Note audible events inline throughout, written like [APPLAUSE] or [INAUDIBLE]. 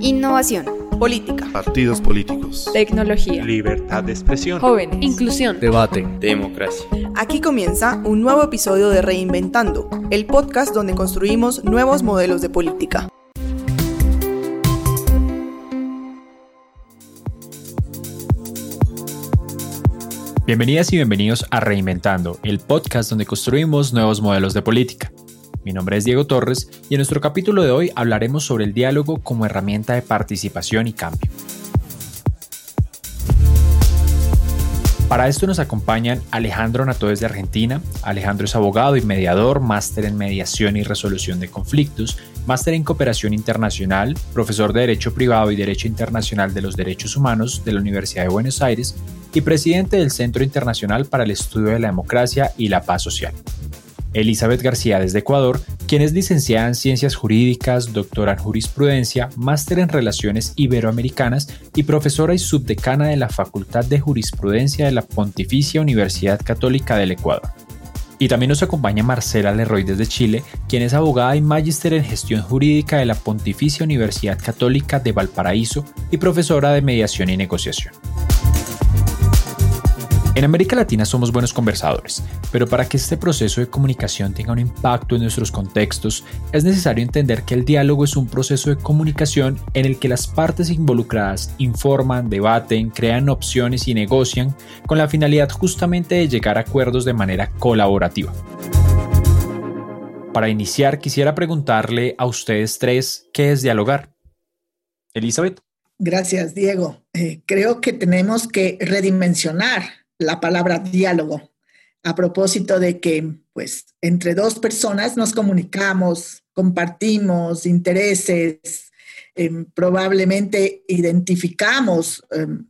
Innovación. Política. Partidos políticos. Tecnología. Libertad de expresión. Jóvenes. Inclusión. Debate. Democracia. Aquí comienza un nuevo episodio de Reinventando, el podcast donde construimos nuevos modelos de política. Bienvenidas y bienvenidos a Reinventando, el podcast donde construimos nuevos modelos de política. Mi nombre es Diego Torres y en nuestro capítulo de hoy hablaremos sobre el diálogo como herramienta de participación y cambio. Para esto nos acompañan Alejandro Nato de Argentina. Alejandro es abogado y mediador, máster en mediación y resolución de conflictos, máster en cooperación internacional, profesor de Derecho Privado y Derecho Internacional de los Derechos Humanos de la Universidad de Buenos Aires y presidente del Centro Internacional para el Estudio de la Democracia y la Paz Social. Elizabeth García desde Ecuador, quien es licenciada en Ciencias Jurídicas, doctora en Jurisprudencia, máster en Relaciones Iberoamericanas y profesora y subdecana de la Facultad de Jurisprudencia de la Pontificia Universidad Católica del Ecuador. Y también nos acompaña Marcela Leroy desde Chile, quien es abogada y magíster en gestión jurídica de la Pontificia Universidad Católica de Valparaíso y profesora de mediación y negociación. En América Latina somos buenos conversadores, pero para que este proceso de comunicación tenga un impacto en nuestros contextos, es necesario entender que el diálogo es un proceso de comunicación en el que las partes involucradas informan, debaten, crean opciones y negocian con la finalidad justamente de llegar a acuerdos de manera colaborativa. Para iniciar, quisiera preguntarle a ustedes tres qué es dialogar. Elizabeth. Gracias, Diego. Eh, creo que tenemos que redimensionar la palabra diálogo a propósito de que, pues, entre dos personas nos comunicamos, compartimos intereses, em, probablemente identificamos em,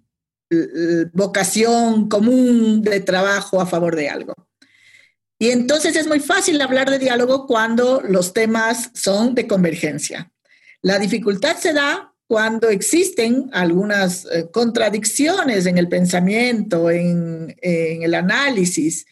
vocación común de trabajo a favor de algo. Y entonces es muy fácil hablar de diálogo cuando los temas son de convergencia. La dificultad se da cuando existen algunas eh, contradicciones en el pensamiento, en, el análisis.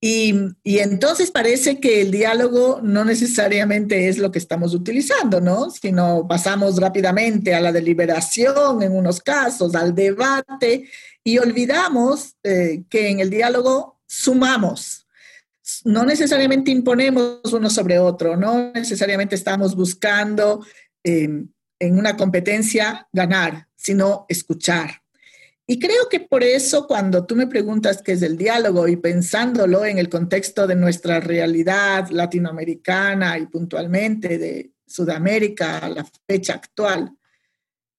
Y, entonces parece que el diálogo no necesariamente es lo que estamos utilizando, ¿no? Sino pasamos rápidamente a la deliberación en unos casos, al debate, y olvidamos eh, que en el diálogo sumamos. No necesariamente imponemos uno sobre otro, no necesariamente estamos buscando eh, en una competencia ganar, sino escuchar. Y creo que por eso cuando tú me preguntas qué es el diálogo y pensándolo en el contexto de nuestra realidad latinoamericana y puntualmente de Sudamérica a la fecha actual,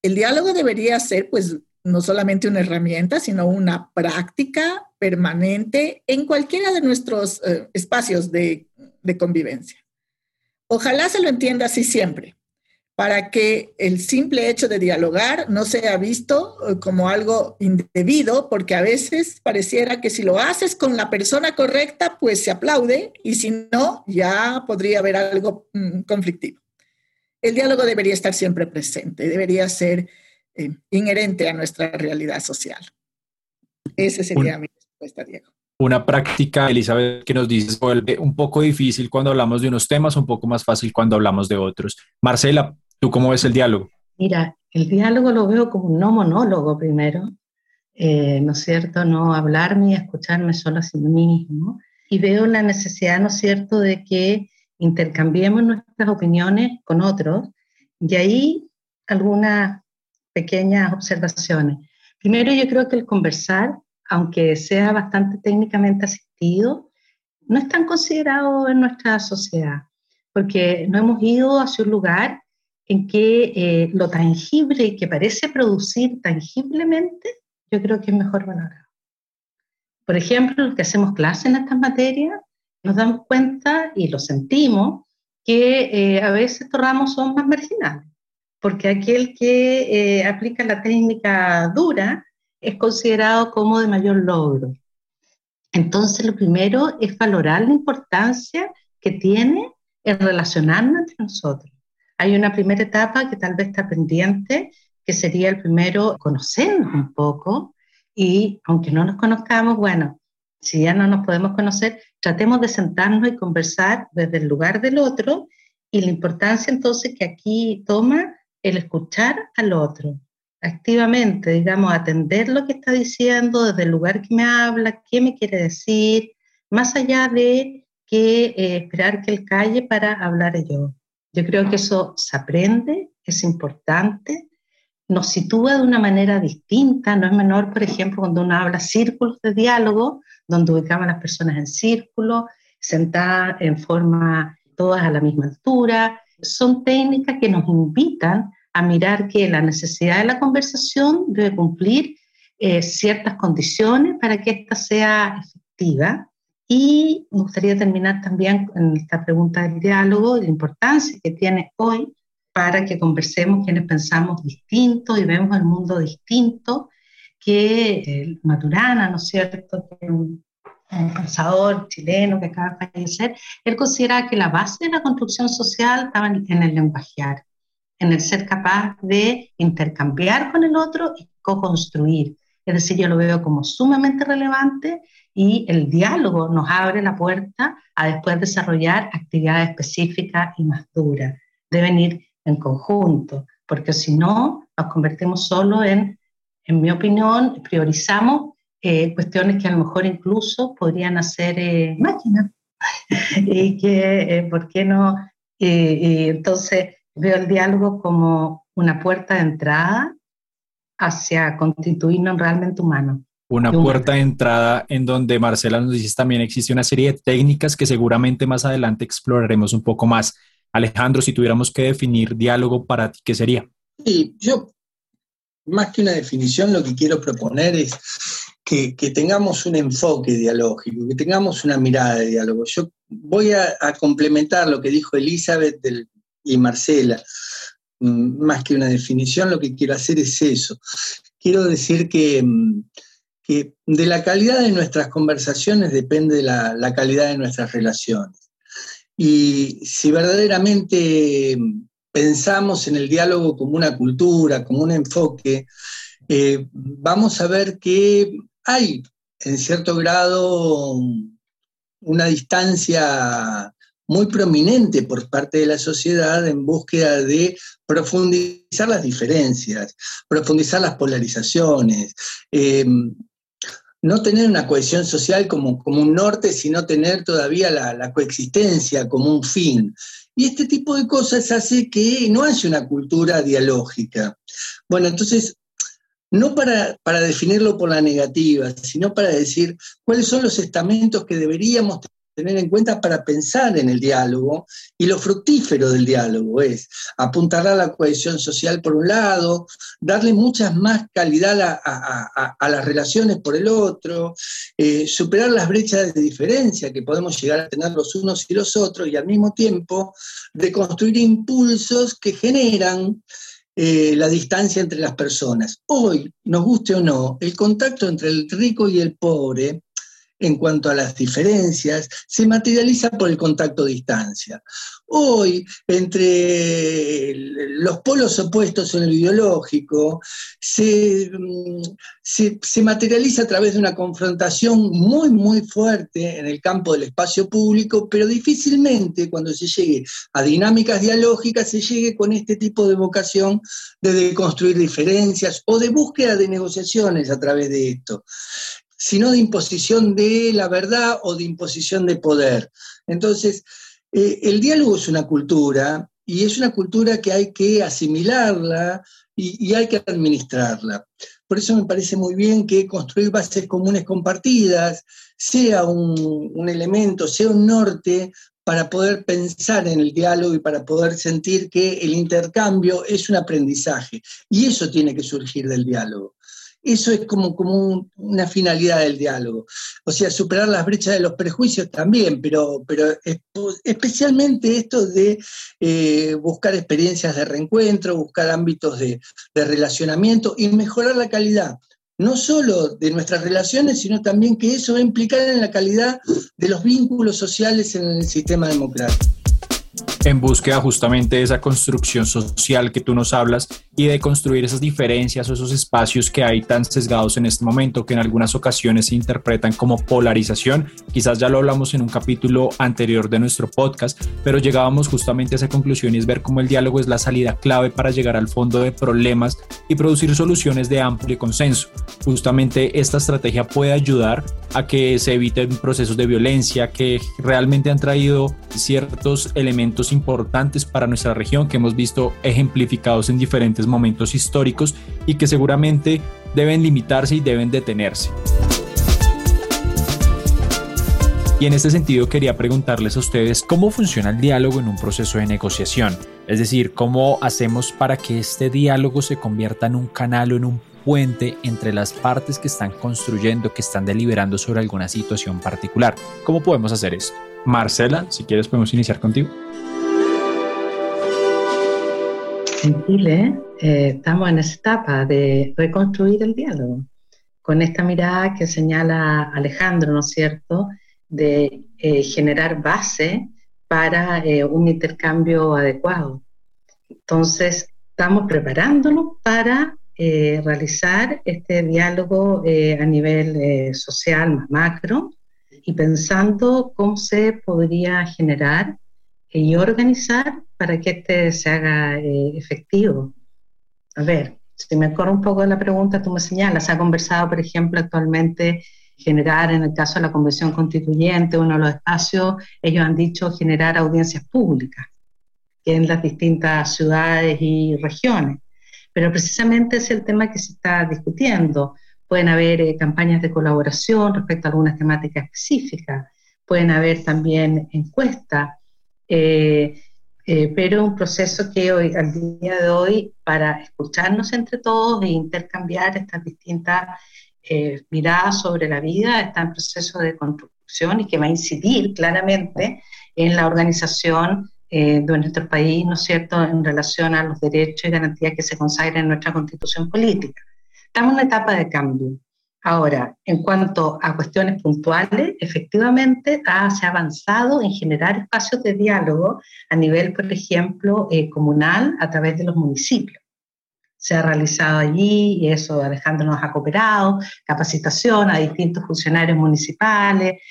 el diálogo debería ser pues no solamente una herramienta, sino una práctica permanente en cualquiera de nuestros eh, espacios de, de convivencia. Ojalá se lo entienda así siempre para que el simple hecho de dialogar no sea visto eh, como algo indebido, porque a veces pareciera que si lo haces con la persona correcta, pues se aplaude y si no, ya podría haber algo mm, conflictivo. El diálogo debería estar siempre presente, debería ser eh, inherente a nuestra realidad social. Esa sería mi respuesta, Diego una práctica, Elizabeth, que nos dices vuelve un poco difícil cuando hablamos de unos temas, un poco más fácil cuando hablamos de otros. Marcela, ¿Tú cómo ves el diálogo? Mira, el diálogo lo veo como un no monólogo primero, eh, ¿no es cierto? No hablarme y escucharme solo a sí mismo. Y veo la necesidad, ¿no es cierto?, de que intercambiemos nuestras opiniones con otros. Y ahí algunas pequeñas observaciones. Primero, yo creo que el conversar, aunque sea bastante técnicamente asistido, no es tan considerado en nuestra sociedad, porque no hemos ido hacia un lugar en que eh, lo tangible que parece producir tangiblemente, yo creo que es mejor valorado. Por ejemplo, los que hacemos clases en estas materias, nos damos cuenta y lo sentimos que eh, a veces estos ramos son más marginales, porque aquel que eh, aplica la técnica dura es considerado como de mayor logro. Entonces, lo primero es valorar la importancia que tiene el relacionarnos entre nosotros hay una primera etapa que tal vez está pendiente, que sería el primero conocernos un poco y aunque no nos conozcamos, bueno, si ya no nos podemos conocer, tratemos de sentarnos y conversar desde el lugar del otro y la importancia entonces que aquí toma el escuchar al otro activamente, digamos, atender lo que está diciendo desde el lugar que me habla, qué me quiere decir, más allá de que eh, esperar que él calle para hablar yo. Yo creo que eso se aprende, es importante, nos sitúa de una manera distinta, no es menor, por ejemplo, cuando uno habla círculos de diálogo, donde ubicamos a las personas en círculo, sentadas en forma todas a la misma altura. Son técnicas que nos invitan a mirar que la necesidad de la conversación debe cumplir eh, ciertas condiciones para que ésta sea efectiva. Y me gustaría terminar también con esta pregunta del diálogo, la importancia que tiene hoy para que conversemos quienes pensamos distinto y vemos el mundo distinto, que el Maturana, ¿no es cierto?, un, un pensador chileno que acaba de fallecer, él considera que la base de la construcción social estaba en el lenguajear, en el ser capaz de intercambiar con el otro y co-construir. Es decir, yo lo veo como sumamente relevante y el diálogo nos abre la puerta a después desarrollar actividades específicas y más duras. Deben ir en conjunto, porque si no, nos convertimos solo en, en mi opinión, priorizamos eh, cuestiones que a lo mejor incluso podrían hacer eh, máquinas. [LAUGHS] y que, eh, ¿por qué no? y entonces, veo el diálogo como una puerta de entrada hacia constituirnos realmente humanos. Una puerta de entrada en donde Marcela nos dice también existe una serie de técnicas que seguramente más adelante exploraremos un poco más. Alejandro, si tuviéramos que definir diálogo para ti, ¿qué sería? Sí, yo más que una definición lo que quiero proponer es que, tengamos un enfoque dialógico, que tengamos una mirada de diálogo. Yo voy a, complementar lo que dijo Elizabeth y Marcela. Mm, más que una definición, lo que quiero hacer es eso. Quiero decir que, mm, que de la calidad de nuestras conversaciones depende la, la calidad de nuestras relaciones. Y si verdaderamente pensamos en el diálogo como una cultura, como un enfoque, eh, vamos a ver que hay en cierto grado una distancia muy prominente por parte de la sociedad en búsqueda de profundizar las diferencias, profundizar las polarizaciones, eh, no tener una cohesión social como, como un norte, sino tener todavía la, coexistencia como un fin. Y este tipo de cosas hace que no haya una cultura dialógica. Bueno, entonces, no para, para definirlo por la negativa, sino para decir cuáles son los estamentos que deberíamos tener en cuenta para pensar en el diálogo y lo fructífero del diálogo es apuntar a la cohesión social por un lado, darle mucha más calidad a, las relaciones por el otro, eh, superar las brechas de diferencia que podemos llegar a tener los unos y los otros y al mismo tiempo de construir impulsos que generan eh, la distancia entre las personas. Hoy, nos guste o no, el contacto entre el rico y el pobre en cuanto a las diferencias, se materializa por el contacto distancia. Hoy, entre los polos opuestos en el ideológico, mm, se, se, materializa a través de una confrontación muy, muy fuerte en el campo del espacio público, pero difícilmente cuando se llegue a dinámicas dialógicas se llegue con este tipo de vocación de deconstruir diferencias o de búsqueda de negociaciones a través de esto sino de imposición de la verdad o de imposición de poder. Entonces, eh, el diálogo es una cultura y es una cultura que hay que asimilarla y, hay que administrarla. Por eso me parece muy bien que construir bases comunes compartidas sea un, un elemento, sea un norte para poder pensar en el diálogo y para poder sentir que el intercambio es un aprendizaje. Y eso tiene que surgir del diálogo. Eso es como, como una finalidad del diálogo. O sea, superar las brechas de los prejuicios también, pero, pero especialmente esto de eh, buscar experiencias de reencuentro, buscar ámbitos de, de relacionamiento y mejorar la calidad no solo de nuestras relaciones, sino también que eso va a implicar en la calidad de los vínculos sociales en el sistema democrático en búsqueda justamente de esa construcción social que tú nos hablas y de construir esas diferencias o esos espacios que hay tan sesgados en este momento, que en algunas ocasiones se interpretan como polarización. Quizás ya lo hablamos en un capítulo anterior de nuestro podcast, pero llegábamos justamente a esa conclusión y es ver cómo el diálogo es la salida clave para llegar al fondo de problemas y producir soluciones de amplio consenso. Justamente esta estrategia puede ayudar a que se eviten procesos de violencia que realmente han traído ciertos elementos importantes para nuestra región que hemos visto ejemplificados en diferentes momentos históricos y que seguramente deben limitarse y deben detenerse. Y en este sentido quería preguntarles a ustedes cómo funciona el diálogo en un proceso de negociación. Es decir, cómo hacemos para que este diálogo se convierta en un canal o en un puente entre las partes que están construyendo, que están deliberando sobre alguna situación particular. ¿Cómo podemos hacer esto? Marcela, si quieres podemos iniciar contigo. En Chile eh, estamos en esa etapa de reconstruir el diálogo, con esta mirada que señala Alejandro, ¿no es cierto?, de eh, generar base para eh, un intercambio adecuado. Entonces, estamos preparándonos para realizar este diálogo a nivel social más macro y pensando cómo se podría generar y organizar para que este se haga eh, efectivo. A ver, si me acuerdo un poco de la pregunta, tú me señalas, se ha conversado, por ejemplo, actualmente generar, en el caso de la Convención Constituyente, uno de los espacios, ellos han dicho generar audiencias públicas en las distintas ciudades y regiones. Pero precisamente es el tema que se está discutiendo. Pueden haber eh, campañas de colaboración respecto a algunas temáticas específicas, pueden haber también encuestas, eh, eh, pero un proceso que hoy, al día de hoy, para escucharnos entre todos e intercambiar estas distintas eh, miradas sobre la vida, está en proceso de construcción y que va a incidir claramente en la organización de nuestro país, ¿no es cierto?, en relación a los derechos y garantías que se consagran en nuestra constitución política. Estamos en una etapa de cambio. Ahora, en cuanto a cuestiones puntuales, efectivamente se ha avanzado en generar espacios de diálogo a nivel, por ejemplo, eh, comunal a través de los municipios. Se ha realizado allí, y eso Alejandro nos ha cooperado, capacitación a distintos funcionarios municipales,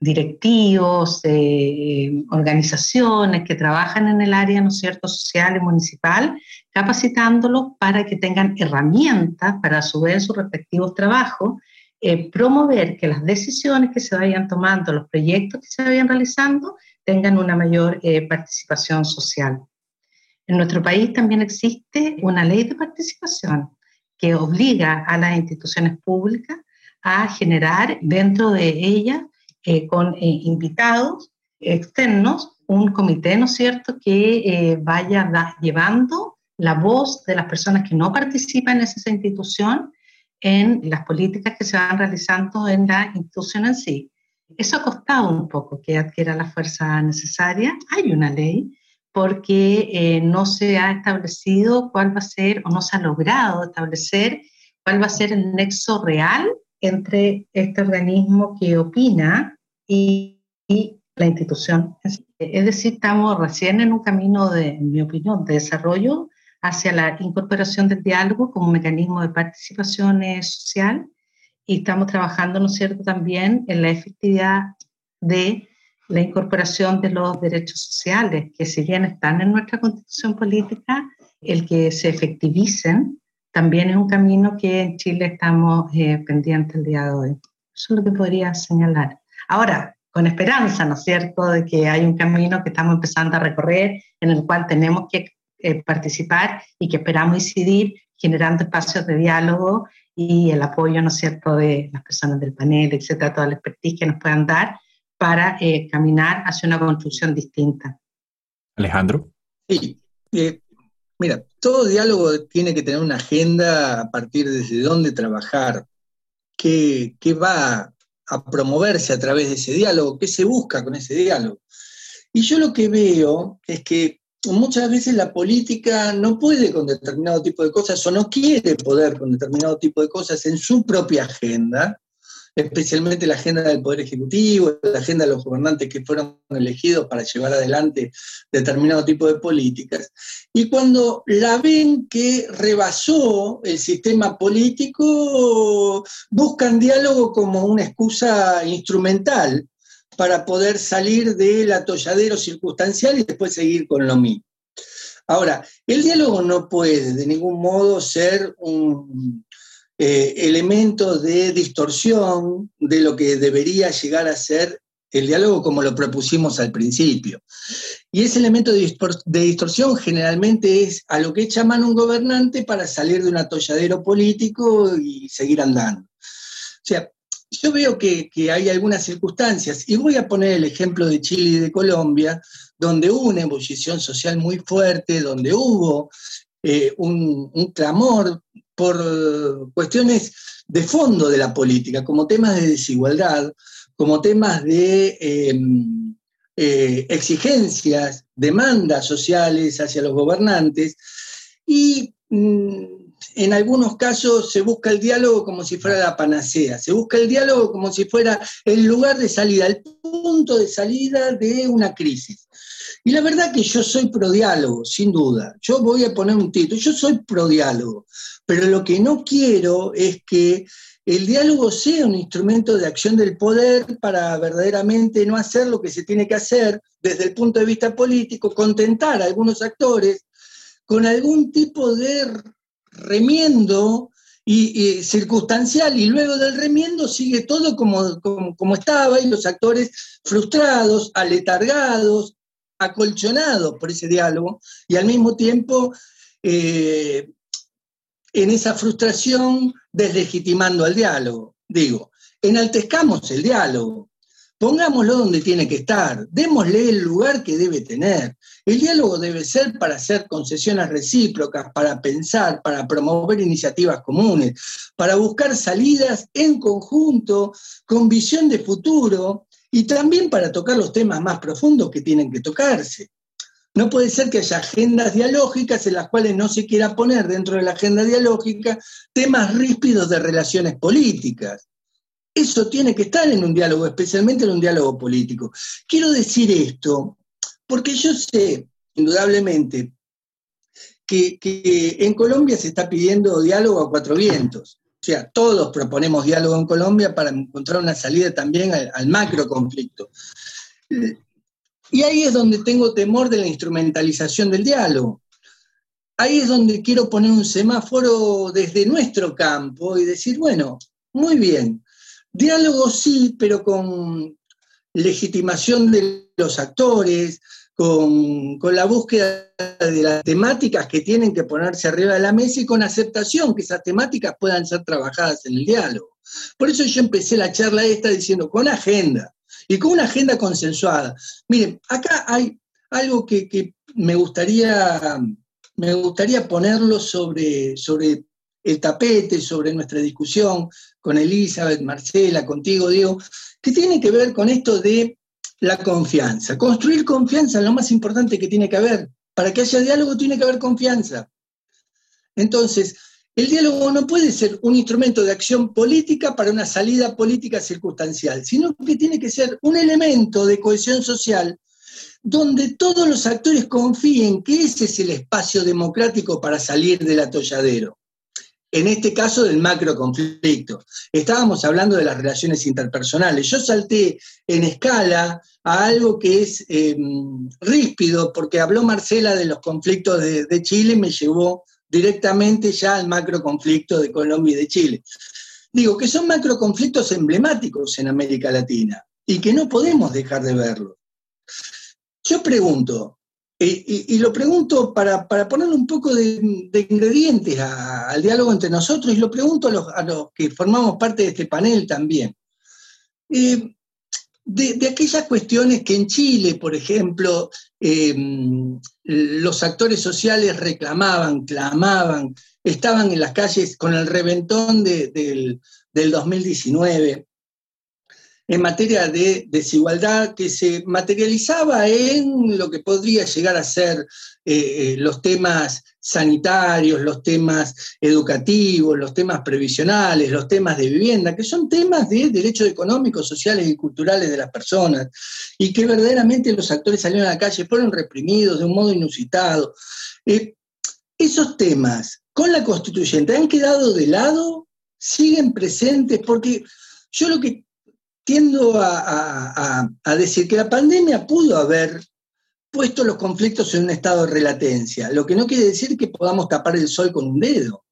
directivos, eh, organizaciones que trabajan en el área, ¿no cierto?, social y municipal, capacitándolos para que tengan herramientas para a su vez sus respectivos trabajos, eh, promover que las decisiones que se vayan tomando, los proyectos que se vayan realizando, tengan una mayor eh, participación social. En nuestro país también existe una ley de participación que obliga a las instituciones públicas a generar dentro de ella eh, con eh, invitados externos, un comité, ¿no es cierto?, que eh, vaya llevando la voz de las personas que no participan en esa institución en las políticas que se van realizando en la institución en sí. Eso ha costado un poco que adquiera la fuerza necesaria. Hay una ley porque no se ha establecido cuál va a ser o no se ha logrado establecer cuál va a ser el nexo real entre este organismo que opina y, la institución. Es decir, estamos recién en un camino de, en mi opinión, de desarrollo hacia la incorporación del diálogo como mecanismo de participación social y estamos trabajando, ¿no es cierto?, también en la efectividad de la incorporación de los derechos sociales, que si bien están en nuestra constitución política, el que se efectivicen también es un camino que en Chile estamos eh, pendientes el día de hoy. Eso es lo que podría señalar. Ahora, con esperanza, ¿no es cierto?, de que hay un camino que estamos empezando a recorrer, en el cual tenemos que eh, participar y que esperamos incidir generando espacios de diálogo y el apoyo, ¿no es cierto?, de las personas del panel, etcétera, toda la expertise que nos puedan dar para eh, caminar hacia una construcción distinta. Alejandro. Sí, Mira, todo diálogo tiene que tener una agenda a partir de desde dónde trabajar, qué, va a promoverse a través de ese diálogo, qué se busca con ese diálogo. Y yo lo que veo es que muchas veces la política no puede con determinado tipo de cosas o no quiere poder con determinado tipo de cosas en su propia agenda especialmente la agenda del Poder Ejecutivo, la agenda de los gobernantes que fueron elegidos para llevar adelante determinado tipo de políticas. Y cuando la ven que rebasó el sistema político, buscan diálogo como una excusa instrumental para poder salir del atolladero circunstancial y después seguir con lo mismo. Ahora, el diálogo no puede de ningún modo ser un eh, elemento de distorsión de lo que debería llegar a ser el diálogo como lo propusimos al principio. Y ese elemento de, distorsión generalmente es a lo que echa mano un gobernante para salir de un atolladero político y seguir andando. O sea, yo veo que, hay algunas circunstancias, y voy a poner el ejemplo de Chile y de Colombia, donde hubo una ebullición social muy fuerte, donde hubo eh, un, clamor por cuestiones de fondo de la política, como temas de desigualdad, como temas de em, eh, exigencias, demandas sociales hacia los gobernantes, y mm, en algunos casos se busca el diálogo como si fuera la panacea, se busca el diálogo como si fuera el lugar de salida, el punto de salida de una crisis. Y la verdad que yo soy pro diálogo, sin duda. Yo voy a poner un título, yo soy pro diálogo, pero lo que no quiero es que el diálogo sea un instrumento de acción del poder para verdaderamente no hacer lo que se tiene que hacer desde el punto de vista político, contentar a algunos actores con algún tipo de remiendo y, circunstancial y luego del remiendo sigue todo como, como, estaba y los actores frustrados, aletargados, acolchonados por ese diálogo y al mismo tiempo eh, en esa frustración deslegitimando al diálogo. Digo, enaltezcamos el diálogo, pongámoslo donde tiene que estar, démosle el lugar que debe tener. El diálogo debe ser para hacer concesiones recíprocas, para pensar, para promover iniciativas comunes, para buscar salidas en conjunto, con visión de futuro y también para tocar los temas más profundos que tienen que tocarse. No puede ser que haya agendas dialógicas en las cuales no se quiera poner dentro de la agenda dialógica temas ríspidos de relaciones políticas. Eso tiene que estar en un diálogo, especialmente en un diálogo político. Quiero decir esto porque yo sé, indudablemente, que, en Colombia se está pidiendo diálogo a cuatro vientos. O sea, todos proponemos diálogo en Colombia para encontrar una salida también al, al macro conflicto. Y ahí es donde tengo temor de la instrumentalización del diálogo. Ahí es donde quiero poner un semáforo desde nuestro campo y decir, bueno, muy bien, diálogo sí, pero con legitimación de los actores, con, la búsqueda de las temáticas que tienen que ponerse arriba de la mesa y con aceptación que esas temáticas puedan ser trabajadas en el diálogo. Por eso yo empecé la charla esta diciendo, con agenda, y con una agenda consensuada. Miren, acá hay algo que, me, gustaría, me gustaría ponerlo sobre, sobre el tapete, sobre nuestra discusión con Elizabeth, Marcela, contigo, Diego, que tiene que ver con esto de la confianza. Construir confianza es lo más importante que tiene que haber. Para que haya diálogo tiene que haber confianza. Entonces, el diálogo no puede ser un instrumento de acción política para una salida política circunstancial, sino que tiene que ser un elemento de cohesión social donde todos los actores confíen que ese es el espacio democrático para salir del atolladero. En este caso del macro conflicto. Estábamos hablando de las relaciones interpersonales. Yo salté en escala a algo que es em, ríspido, porque habló Marcela de los conflictos de, Chile y me llevó directamente ya al macro conflicto de Colombia y de Chile. Digo que son macro conflictos emblemáticos en América Latina y que no podemos dejar de verlo. Yo pregunto, y, lo pregunto para, para ponerle un poco de, ingredientes al diálogo entre nosotros, y lo pregunto a los, que formamos parte de este panel también. Eh, de, aquellas cuestiones que en Chile, por ejemplo, eh, los actores sociales reclamaban, clamaban, estaban en las calles con el reventón del, 2019. En materia de desigualdad que se materializaba en lo que podría llegar a ser eh, eh, los temas sanitarios, los temas educativos, los temas previsionales, los temas de vivienda, que son temas de derechos económicos, sociales y culturales de las personas, y que verdaderamente los actores salieron a la calle, fueron reprimidos de un modo inusitado. Eh, esos temas con la constituyente han quedado de lado, siguen presentes, porque yo lo que tiendo a, a decir que la pandemia pudo haber puesto los conflictos en un estado de relatencia, lo que no quiere decir que podamos tapar el sol con un dedo.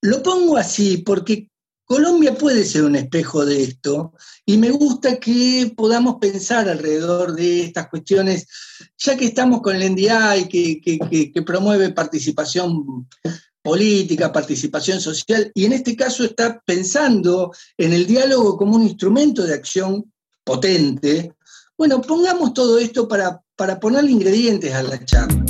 Lo pongo así porque Colombia puede ser un espejo de esto y me gusta que podamos pensar alrededor de estas cuestiones, ya que estamos con el NDI que, que promueve participación política, participación social, y en este caso está pensando en el diálogo como un instrumento de acción potente, bueno, pongamos todo esto para, para ponerle ingredientes a la charla.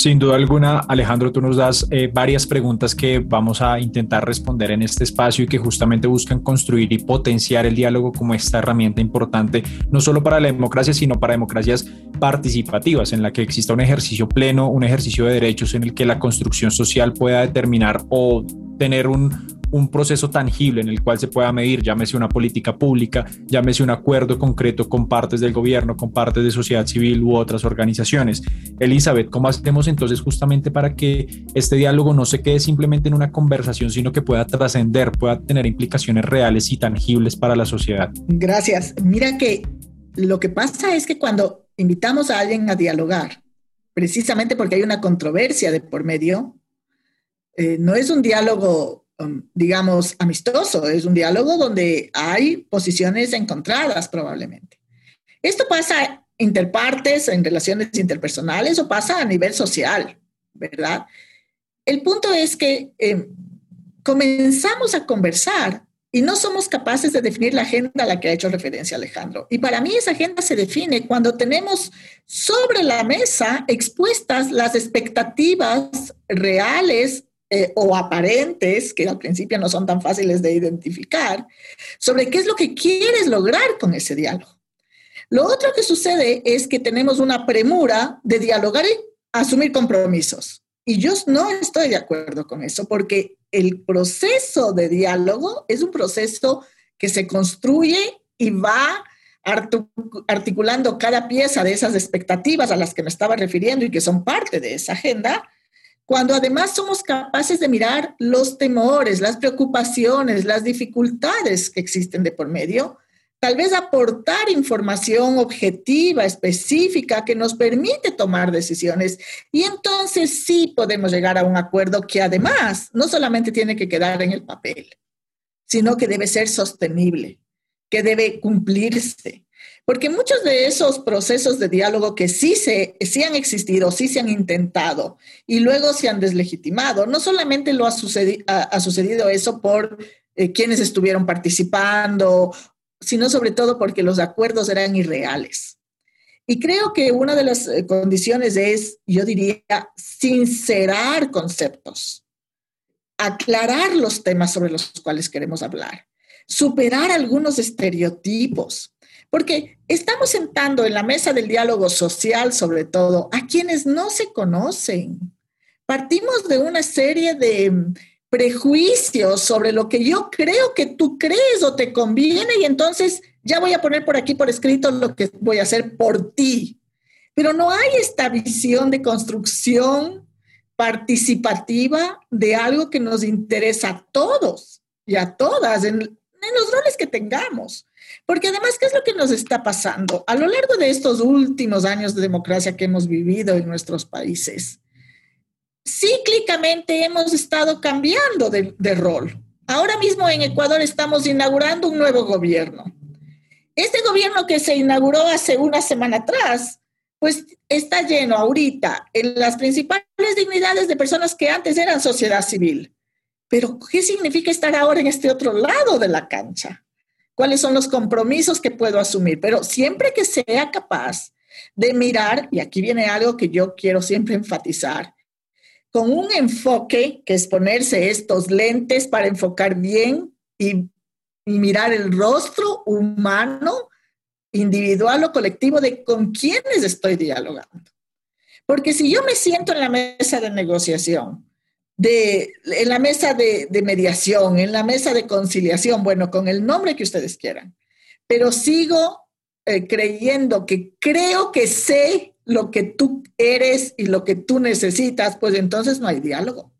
Sin duda alguna, Alejandro, tú nos das eh, varias preguntas que vamos a intentar responder en este espacio y que justamente buscan construir y potenciar el diálogo como esta herramienta importante, no solo para la democracia, sino para democracias participativas, en la que exista un ejercicio pleno, un ejercicio de derechos en el que la construcción social pueda determinar o tener un, un proceso tangible en el cual se pueda medir, llámese una política pública, llámese un acuerdo concreto con partes del gobierno, con partes de sociedad civil u otras organizaciones. Elizabeth, ¿cómo hacemos entonces justamente para que este diálogo no se quede simplemente en una conversación, sino que pueda trascender, pueda tener implicaciones reales y tangibles para la sociedad? Gracias. Mira que lo que pasa es que cuando invitamos a alguien a dialogar, precisamente porque hay una controversia de por medio, eh, no es un diálogo Um, digamos, amistoso, es un diálogo donde hay posiciones encontradas probablemente. Esto pasa interpartes, en relaciones interpersonales o pasa a nivel social, ¿verdad? El punto es que eh, comenzamos a conversar y no somos capaces de definir la agenda a la que ha hecho referencia Alejandro. Y para mí esa agenda se define cuando tenemos sobre la mesa expuestas las expectativas reales eh, o aparentes, que al principio no son tan fáciles de identificar, sobre qué es lo que quieres lograr con ese diálogo. Lo otro que sucede es que tenemos una premura de dialogar y asumir compromisos. Y yo no estoy de acuerdo con eso, porque el proceso de diálogo es un proceso que se construye y va articulando cada pieza de esas expectativas a las que me estaba refiriendo y que son parte de esa agenda, cuando además somos capaces de mirar los temores, las preocupaciones, las dificultades que existen de por medio, tal vez aportar información objetiva, específica, que nos permite tomar decisiones. Y entonces sí podemos llegar a un acuerdo que además no solamente tiene que quedar en el papel, sino que debe ser sostenible, que debe cumplirse, porque muchos de esos procesos de diálogo que sí, se, sí han existido, sí se han intentado y luego se han deslegitimado, no solamente lo ha, ha, sucedido eso por eh, quienes estuvieron participando, sino sobre todo porque los acuerdos eran irreales. Y creo que una de las eh, condiciones es, yo diría, sincerar conceptos, aclarar los temas sobre los cuales queremos hablar, superar algunos estereotipos, porque estamos sentando en la mesa del diálogo social, sobre todo, a quienes no se conocen. Partimos de una serie de prejuicios sobre lo que yo creo que tú crees o te conviene y entonces ya voy a poner por aquí por escrito lo que voy a hacer por ti. Pero no hay esta visión de construcción participativa de algo que nos interesa a todos y a todas en, en los roles que tengamos. Porque además, ¿qué es lo que nos está pasando? A lo largo de estos últimos años de democracia que hemos vivido en nuestros países, cíclicamente hemos estado cambiando de, rol. Ahora mismo en Ecuador estamos inaugurando un nuevo gobierno. Este gobierno que se inauguró hace una semana atrás, pues está lleno ahorita en las principales dignidades de personas que antes eran sociedad civil. Pero, ¿qué significa estar ahora en este otro lado de la cancha? Cuáles son los compromisos que puedo asumir, pero siempre que sea capaz de mirar, y aquí viene algo que yo quiero siempre enfatizar, con un enfoque que es ponerse estos lentes para enfocar bien y mirar el rostro humano, individual o colectivo de con quiénes estoy dialogando. Porque si yo me siento en la mesa de negociación, de, en la mesa de, mediación, en la mesa de conciliación, bueno, con el nombre que ustedes quieran, pero sigo eh, creyendo que creo que sé lo que tú eres y lo que tú necesitas, pues entonces no hay diálogo.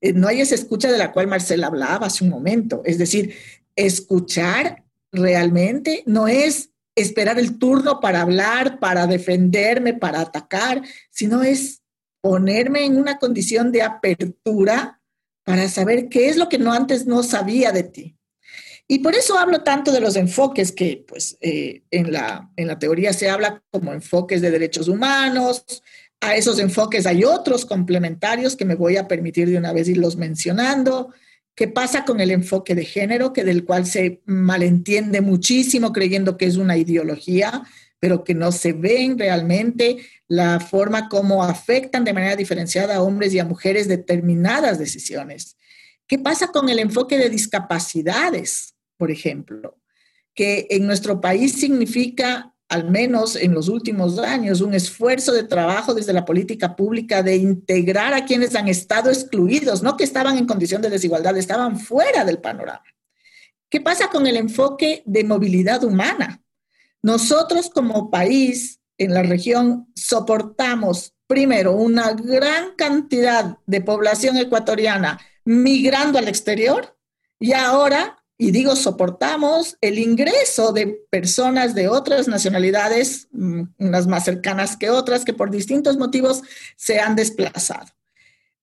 Eh, no hay esa escucha de la cual Marcela hablaba hace un momento. Es decir, escuchar realmente no es esperar el turno para hablar, para defenderme, para atacar, sino es ponerme en una condición de apertura para saber qué es lo que no antes no sabía de ti. Y por eso hablo tanto de los enfoques que pues, eh, en, la, en la teoría se habla como enfoques de derechos humanos. A esos enfoques hay otros complementarios que me voy a permitir de una vez irlos mencionando. ¿Qué pasa con el enfoque de género, que del cual se malentiende muchísimo creyendo que es una ideología, pero que no se ven realmente la forma como afectan de manera diferenciada a hombres y a mujeres determinadas decisiones? ¿Qué pasa con el enfoque de discapacidades? por ejemplo, que en nuestro país significa, al menos en los últimos años, un esfuerzo de trabajo desde la política pública de integrar a quienes han estado excluidos, no que estaban en condición de desigualdad, estaban fuera del panorama. ¿Qué pasa con el enfoque de movilidad humana? Nosotros como país en la región soportamos primero una gran cantidad de población ecuatoriana migrando al exterior y ahora y digo soportamos el ingreso de personas de otras nacionalidades, mm, unas más cercanas que otras, que por distintos motivos se han desplazado.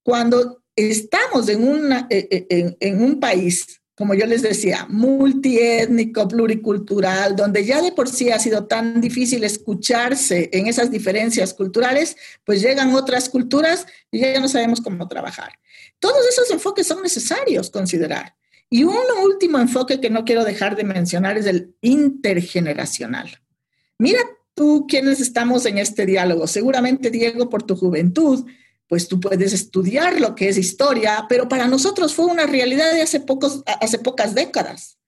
Cuando estamos en, eh, eh, en, un país, como yo les decía, multiétnico, pluricultural, donde ya de por sí ha sido tan difícil escucharse en esas diferencias culturales, pues llegan otras culturas y ya no sabemos cómo trabajar. Todos esos enfoques son necesarios considerar. Y un último enfoque que no quiero dejar de mencionar es el intergeneracional. Mira tú quienes estamos en este diálogo. Seguramente, Diego, por tu juventud, pues tú puedes estudiar lo que es historia, pero para nosotros fue una realidad de hace, pocos, hace pocas décadas,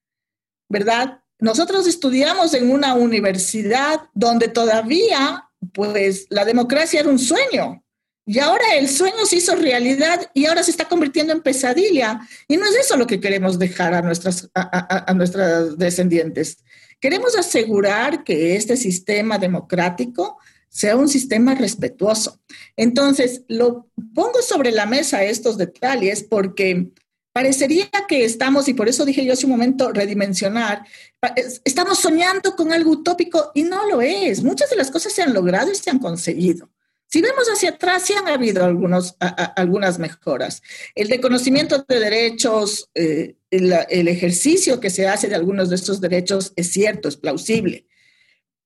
¿verdad? Nosotros estudiamos en una universidad donde todavía, pues, la democracia era un sueño. Y ahora el sueño se hizo realidad y ahora se está convirtiendo en pesadilla. Y no es eso lo que queremos dejar a, nuestras, a, nuestras descendientes. Queremos asegurar que este sistema democrático sea un sistema respetuoso. Entonces, lo pongo sobre la mesa estos detalles porque parecería que estamos, y por eso dije yo hace un momento, redimensionar, estamos soñando con algo utópico y no lo es. Muchas de las cosas se han logrado y se han conseguido. Si vemos hacia atrás, sí han habido algunos, algunas mejoras. El reconocimiento de derechos, eh, el, ejercicio que se hace de algunos de estos derechos es cierto, es plausible.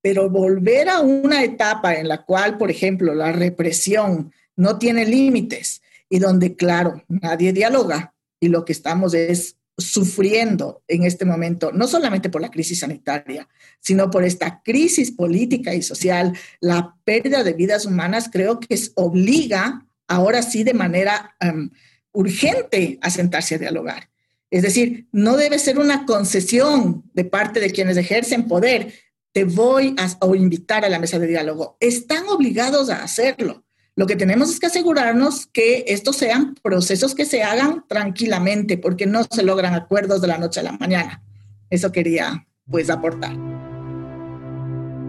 Pero volver a una etapa en la cual, por ejemplo, la represión no tiene límites y donde, claro, nadie dialoga y lo que estamos es sufriendo en este momento, no solamente por la crisis sanitaria, sino por esta crisis política y social, la pérdida de vidas humanas, creo que es, obliga ahora sí de manera em, urgente a sentarse a dialogar. Es decir, no debe ser una concesión de parte de quienes ejercen poder. Te voy a invitar a la mesa de diálogo. Están obligados a hacerlo. Lo que tenemos es que asegurarnos que estos sean procesos que se hagan tranquilamente, porque no se logran acuerdos de la noche a la mañana. Eso quería pues aportar.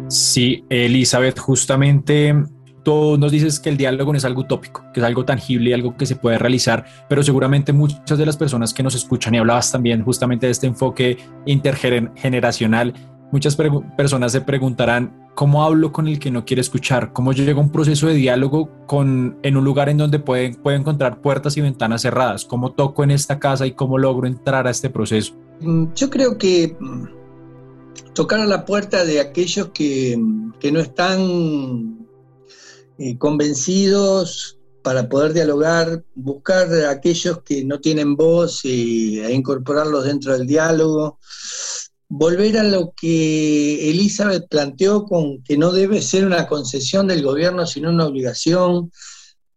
Sí, Elizabeth, justamente tú nos dices que el diálogo no es algo utópico, que es algo tangible y algo que se puede realizar, pero seguramente muchas de las personas que nos escuchan y hablabas también justamente de este enfoque intergeneracional, muchas personas se preguntarán, ¿Cómo hablo con el que no quiere escuchar? ¿Cómo yo llego a un proceso de diálogo con, en un lugar en donde puede, puede encontrar puertas y ventanas cerradas? ¿Cómo toco en esta casa y cómo logro entrar a este proceso? Mm, yo creo que mm, tocar a la puerta de aquellos que, que no están eh, convencidos para poder dialogar, buscar a aquellos que no tienen voz e incorporarlos dentro del diálogo volver a lo que Elizabeth planteó con que no debe ser una concesión del gobierno, sino una obligación,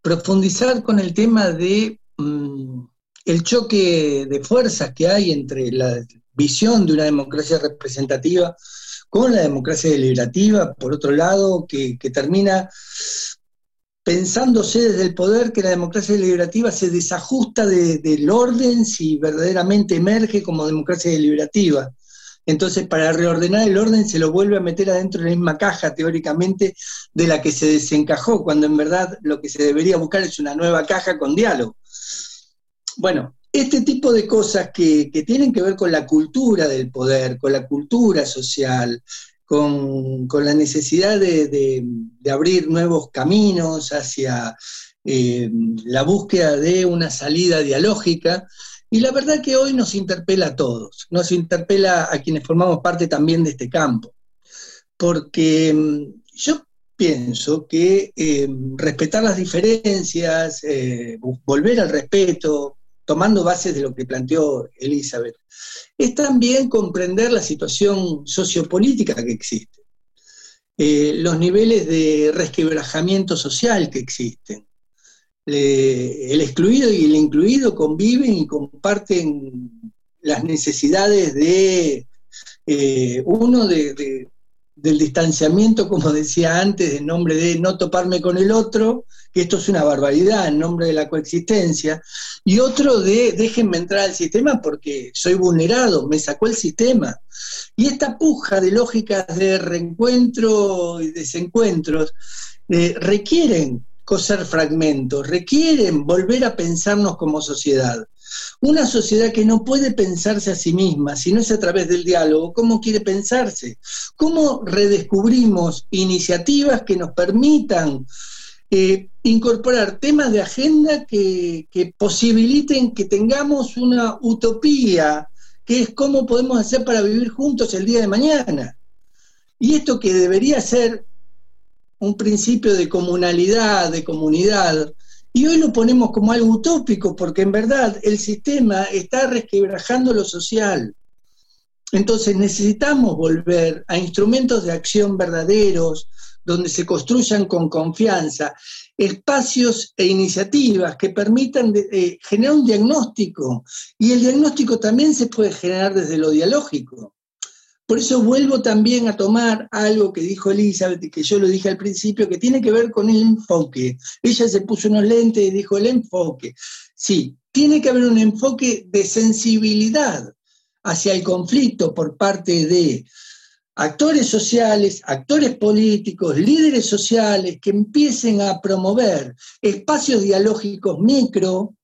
profundizar con el tema de mm, el choque de fuerzas que hay entre las visión de una democracia representativa con la democracia deliberativa, por otro lado, que, termina pensándose desde el poder que la democracia deliberativa se desajusta del orden si verdaderamente emerge como democracia deliberativa. Entonces, para reordenar el orden se lo vuelve a meter adentro de la misma caja, teóricamente, de la que se desencajó, cuando en verdad lo que se debería buscar es una nueva caja con diálogo. Bueno, este tipo de cosas que, tienen que ver con la cultura del poder, con la cultura social, con, la necesidad de, abrir nuevos caminos hacia eh, la búsqueda de una salida dialógica, y la verdad que hoy nos interpela a todos, nos interpela a quienes formamos parte también de este campo, porque mm, yo pienso que eh, respetar las diferencias, eh, volver al respeto, tomando bases de lo que planteó Elizabeth, es también comprender la situación sociopolítica que existe, eh, los niveles de resquebrajamiento social que existen, el excluido y el incluido conviven y comparten las necesidades de eh, uno de, del distanciamiento, como decía antes, en nombre de no toparme con el otro, que esto es una barbaridad en nombre de la coexistencia, y otro de déjenme entrar al sistema porque soy vulnerado, me sacó el sistema. Y esta puja de lógicas de reencuentro y desencuentros eh, requieren coser fragmentos, requieren volver a pensarnos como sociedad. Una sociedad que no puede pensarse a sí misma, si no es a través del diálogo, ¿cómo quiere pensarse? ¿Cómo redescubrimos iniciativas que nos permitan eh, incorporar temas de agenda que, que posibiliten que tengamos una utopía, que es cómo podemos hacer para vivir juntos el día de mañana? Y esto que debería ser un principio de comunalidad, de comunidad, y hoy lo ponemos como algo utópico, porque en verdad el sistema está resquebrajando lo social. Entonces necesitamos volver a instrumentos de acción verdaderos, donde se construyan con confianza espacios e iniciativas que permitan eh, generar un diagnóstico. Y el diagnóstico también se puede generar desde lo dialógico. Por eso vuelvo también a tomar algo que dijo Elizabeth y que yo lo dije al principio, que tiene que ver con el enfoque. Ella se puso unos lentes y dijo el enfoque. Sí, tiene que haber un enfoque de sensibilidad hacia el conflicto por parte de actores sociales, actores políticos, líderes sociales que empiecen a promover espacios dialógicos micro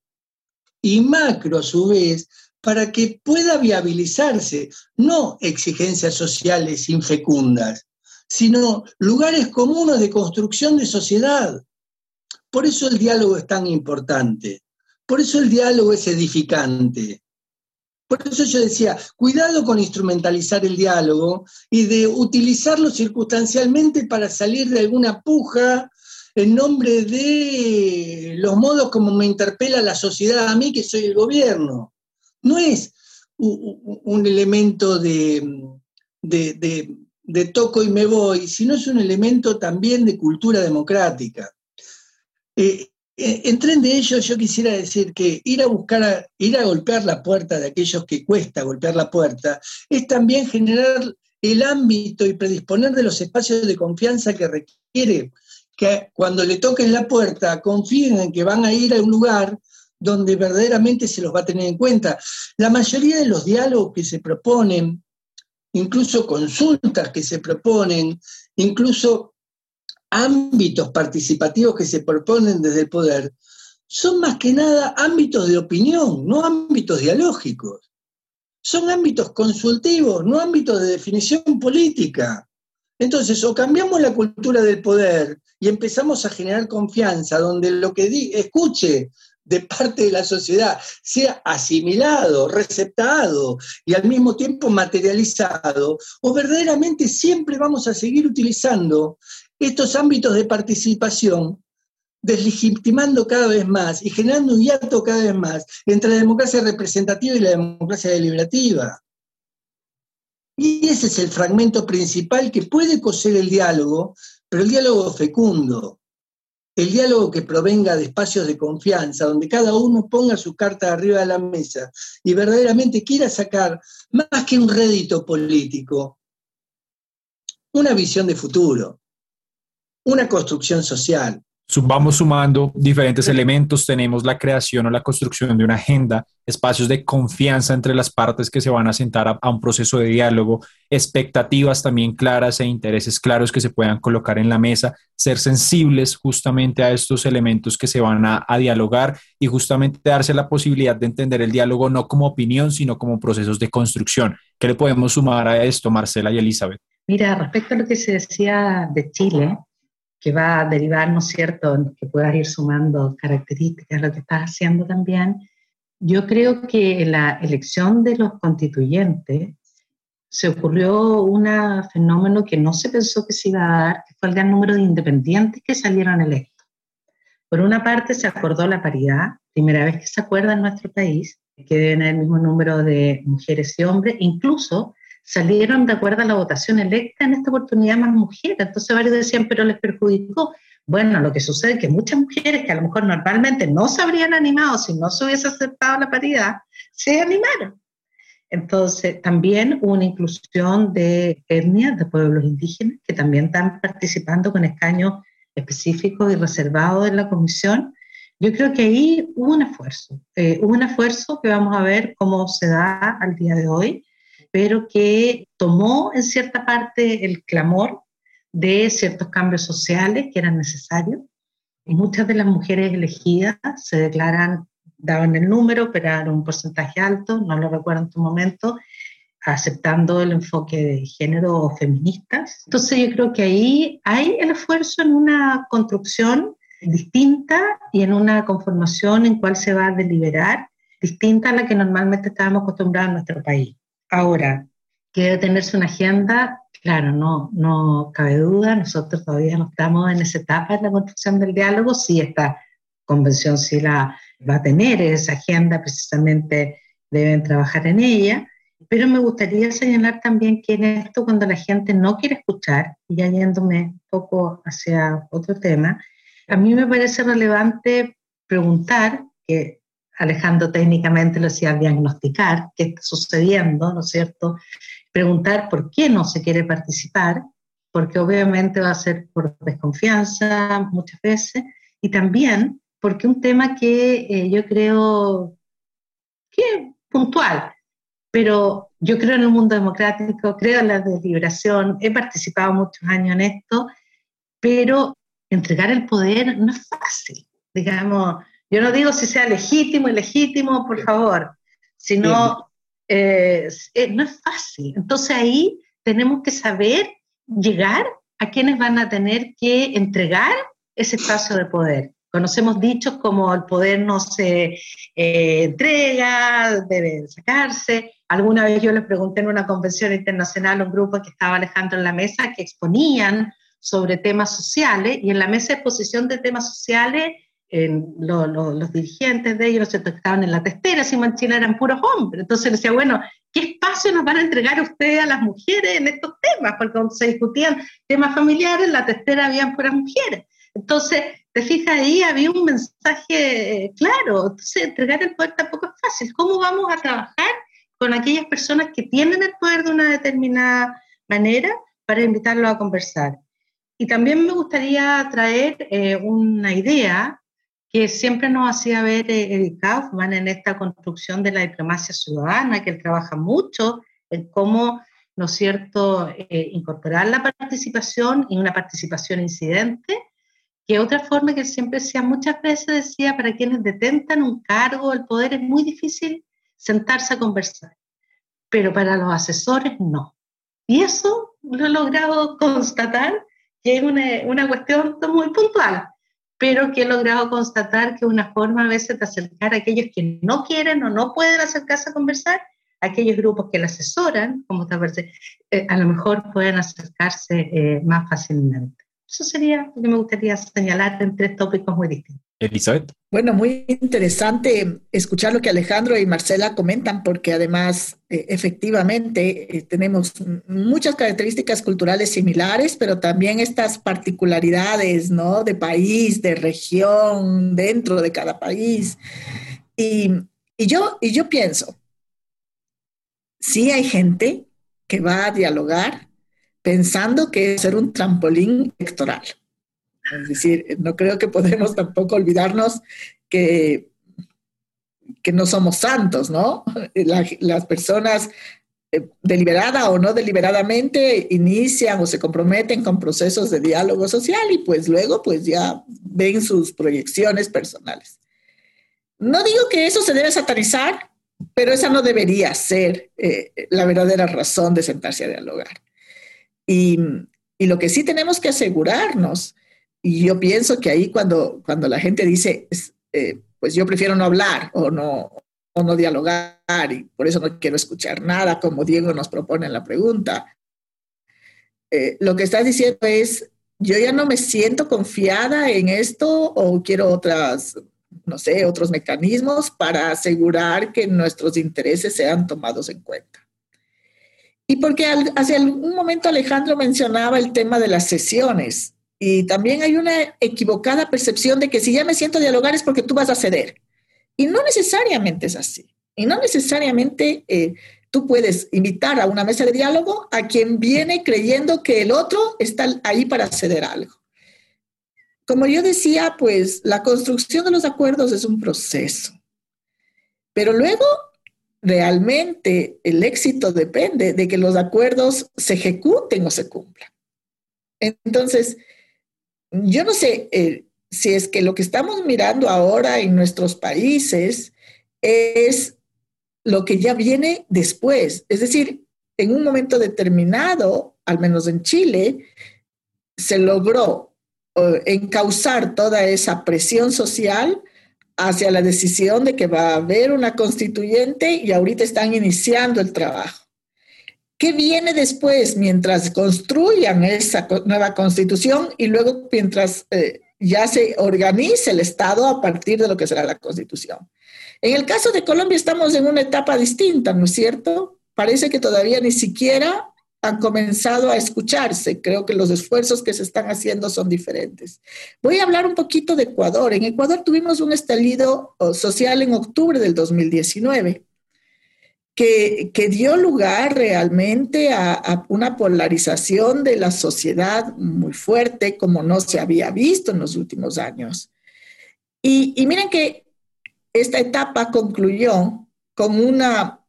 y macro a su vez para que pueda viabilizarse, no exigencias sociales infecundas, sino lugares comunes de construcción de sociedad. Por eso el diálogo es tan importante, por eso el diálogo es edificante. Por eso yo decía, cuidado con instrumentalizar el diálogo y de utilizarlo circunstancialmente para salir de alguna puja en nombre de los modos como me interpela la sociedad a mí, que soy el gobierno no es un elemento de, de, toco y me voy, sino es un elemento también de cultura democrática. Eh, eh, en tren de ello yo quisiera decir que ir a buscar, ir a golpear la puerta de aquellos que cuesta golpear la puerta, es también generar el ámbito y predisponer de los espacios de confianza que requiere que cuando le toquen la puerta confíen en que van a ir a un lugar donde verdaderamente se los va a tener en cuenta. La mayoría de los diálogos que se proponen, incluso consultas que se proponen, incluso ámbitos participativos que se proponen desde el poder, son más que nada ámbitos de opinión, no ámbitos dialógicos. Son ámbitos consultivos, no ámbitos de definición política. Entonces, o cambiamos la cultura del poder y empezamos a generar confianza, donde lo que escuche de parte de la sociedad sea asimilado, receptado y al mismo tiempo materializado, o verdaderamente siempre vamos a seguir utilizando estos ámbitos de participación, deslegitimando cada vez más y generando un hiato cada vez más entre la democracia representativa y la democracia deliberativa. Y ese es el fragmento principal que puede coser el diálogo, pero el diálogo fecundo, el diálogo que provenga de espacios de confianza, donde cada uno ponga su carta arriba de la mesa y verdaderamente quiera sacar, más que un rédito político, una visión de futuro, una construcción social, vamos sumando diferentes elementos, tenemos la creación o la construcción de una agenda, espacios de confianza entre las partes que se van a sentar a, un proceso de diálogo, expectativas también claras e intereses claros que se puedan colocar en la mesa, ser sensibles justamente a estos elementos que se van a, a dialogar y justamente darse la posibilidad de entender el diálogo no como opinión, sino como procesos de construcción. ¿Qué le podemos sumar a esto, Marcela y Elizabeth? Mira, respecto a lo que se decía de Chile, que va a derivar, ¿no es cierto?, que puedas ir sumando características a lo que estás haciendo también. Yo creo que en la elección de los constituyentes se ocurrió un fenómeno que no se pensó que se iba a dar, que fue el gran número de independientes que salieron electos. Por una parte se acordó la paridad, primera vez que se acuerda en nuestro país, que deben el mismo número de mujeres y hombres, incluso salieron de acuerdo a la votación electa en esta oportunidad más mujeres. Entonces varios decían, pero les perjudicó. Bueno, lo que sucede es que muchas mujeres que a lo mejor normalmente no se habrían animado si no se hubiese aceptado la paridad, se animaron. Entonces, también hubo una inclusión de etnias, de pueblos indígenas, que también están participando con escaños específicos y reservados en la comisión. Yo creo que ahí hubo un esfuerzo, eh, hubo un esfuerzo que vamos a ver cómo se da al día de hoy pero que tomó en cierta parte el clamor de ciertos cambios sociales que eran necesarios. Y muchas de las mujeres elegidas se declaran, daban el número, pero era un porcentaje alto, no lo recuerdo en tu momento, aceptando el enfoque de género feministas. Entonces yo creo que ahí hay el esfuerzo en una construcción distinta y en una conformación en cual se va a deliberar distinta a la que normalmente estábamos acostumbrados en nuestro país. Ahora, que debe tenerse una agenda, claro, no, no cabe duda, nosotros todavía no estamos en esa etapa de la construcción del diálogo, sí esta convención sí la va a tener, esa agenda precisamente deben trabajar en ella, pero me gustaría señalar también que en esto cuando la gente no quiere escuchar, y ya yéndome un poco hacia otro tema, a mí me parece relevante preguntar, que Alejandro técnicamente lo decía, diagnosticar qué está sucediendo, ¿no es cierto? Preguntar por qué no se quiere participar, porque obviamente va a ser por desconfianza muchas veces, y también porque un tema que eh, yo creo que es puntual, pero yo creo en el mundo democrático, creo en la deliberación, he participado muchos años en esto, pero entregar el poder no es fácil. Digamos, yo no digo si sea legítimo, ilegítimo, por favor, sino eh, eh, no es fácil. Entonces ahí tenemos que saber llegar a quienes van a tener que entregar ese espacio de poder. Conocemos dichos como el poder no se eh, entrega, debe sacarse. Alguna vez yo les pregunté en una convención internacional a un grupo que estaba Alejandro en la mesa que exponían sobre temas sociales y en la mesa de exposición de temas sociales los dirigentes de ellos, estaban en la testera, si Chile eran puros hombres. Entonces decía, bueno, ¿qué espacio nos van a entregar ustedes a las mujeres en estos temas? Porque cuando se discutían temas familiares, en la testera habían puras mujeres. Entonces, te fijas ahí, había un mensaje eh, claro. Entonces, entregar el poder tampoco es fácil. ¿Cómo vamos a trabajar con aquellas personas que tienen el poder de una determinada manera para invitarlos a conversar? Y también me gustaría traer eh, una idea que siempre nos hacía ver eh, Eric Kaufman en esta construcción de la diplomacia ciudadana, que él trabaja mucho en cómo, ¿no es cierto?, eh, incorporar la participación y una participación incidente, que otra forma que siempre decía, muchas veces decía, para quienes detentan un cargo, el poder es muy difícil sentarse a conversar, pero para los asesores no. Y eso lo he logrado [LAUGHS] constatar que es una, una cuestión muy puntual pero que he logrado constatar que una forma a veces de acercar a aquellos que no quieren o no pueden acercarse a conversar, a aquellos grupos que la asesoran, como te parece, eh, a lo mejor pueden acercarse eh, más fácilmente. Eso sería lo que me gustaría señalar en tres tópicos muy distintos. Elizabeth. Bueno, muy interesante escuchar lo que Alejandro y Marcela comentan, porque además, eh, efectivamente, eh, tenemos muchas características culturales similares, pero también estas particularidades, ¿no? De país, de región, dentro de cada país. Y, y yo, y yo pienso, sí hay gente que va a dialogar pensando que es ser un trampolín electoral. Es decir, no creo que podemos [LAUGHS] tampoco olvidarnos que, que no somos santos, ¿no? las personas eh, deliberada o no deliberadamente inician o se comprometen con procesos de diálogo social y pues luego pues ya ven sus proyecciones personales. No digo que eso se debe satanizar, pero esa no debería ser eh, la verdadera razón de sentarse a dialogar. Y, y, lo que sí tenemos que asegurarnos, y yo pienso que ahí cuando, cuando la gente dice, eh, pues yo prefiero no hablar o no, o no dialogar y por eso no quiero escuchar nada, como Diego nos propone en la pregunta, eh, lo que estás diciendo es, yo ya no me siento confiada en esto o quiero otras no sé, otros mecanismos para asegurar que nuestros intereses sean tomados en cuenta. Y porque hace algún momento Alejandro mencionaba el tema de las sesiones y también hay una equivocada percepción de que si ya me siento a dialogar es porque tú vas a ceder. Y no necesariamente es así. Y no necesariamente eh, tú puedes invitar a una mesa de diálogo a quien viene creyendo que el otro está ahí para ceder algo como yo decía, pues la construcción de los acuerdos es un proceso, pero luego realmente el éxito depende de que los acuerdos se ejecuten o se cumplan. Entonces, yo no sé eh, si es que lo que estamos mirando ahora en nuestros países es lo que ya viene después. Es decir, en un momento determinado, al menos en Chile, se logró encauzar toda esa presión social hacia la decisión de que va a haber una constituyente y ahorita están iniciando el trabajo. ¿Qué viene después mientras construyan esa nueva constitución y luego mientras eh, ya se organice el Estado a partir de lo que será la constitución? En el caso de Colombia estamos en una etapa distinta, ¿no es cierto? Parece que todavía ni siquiera han comenzado a escucharse. Creo que los esfuerzos que se están haciendo son diferentes. Voy a hablar un poquito de Ecuador. En Ecuador tuvimos un estallido oh, social en octubre del 2019 que, dio lugar realmente a, una polarización de la sociedad muy fuerte como no se había visto en los últimos años. Y, y miren que esta etapa concluyó con una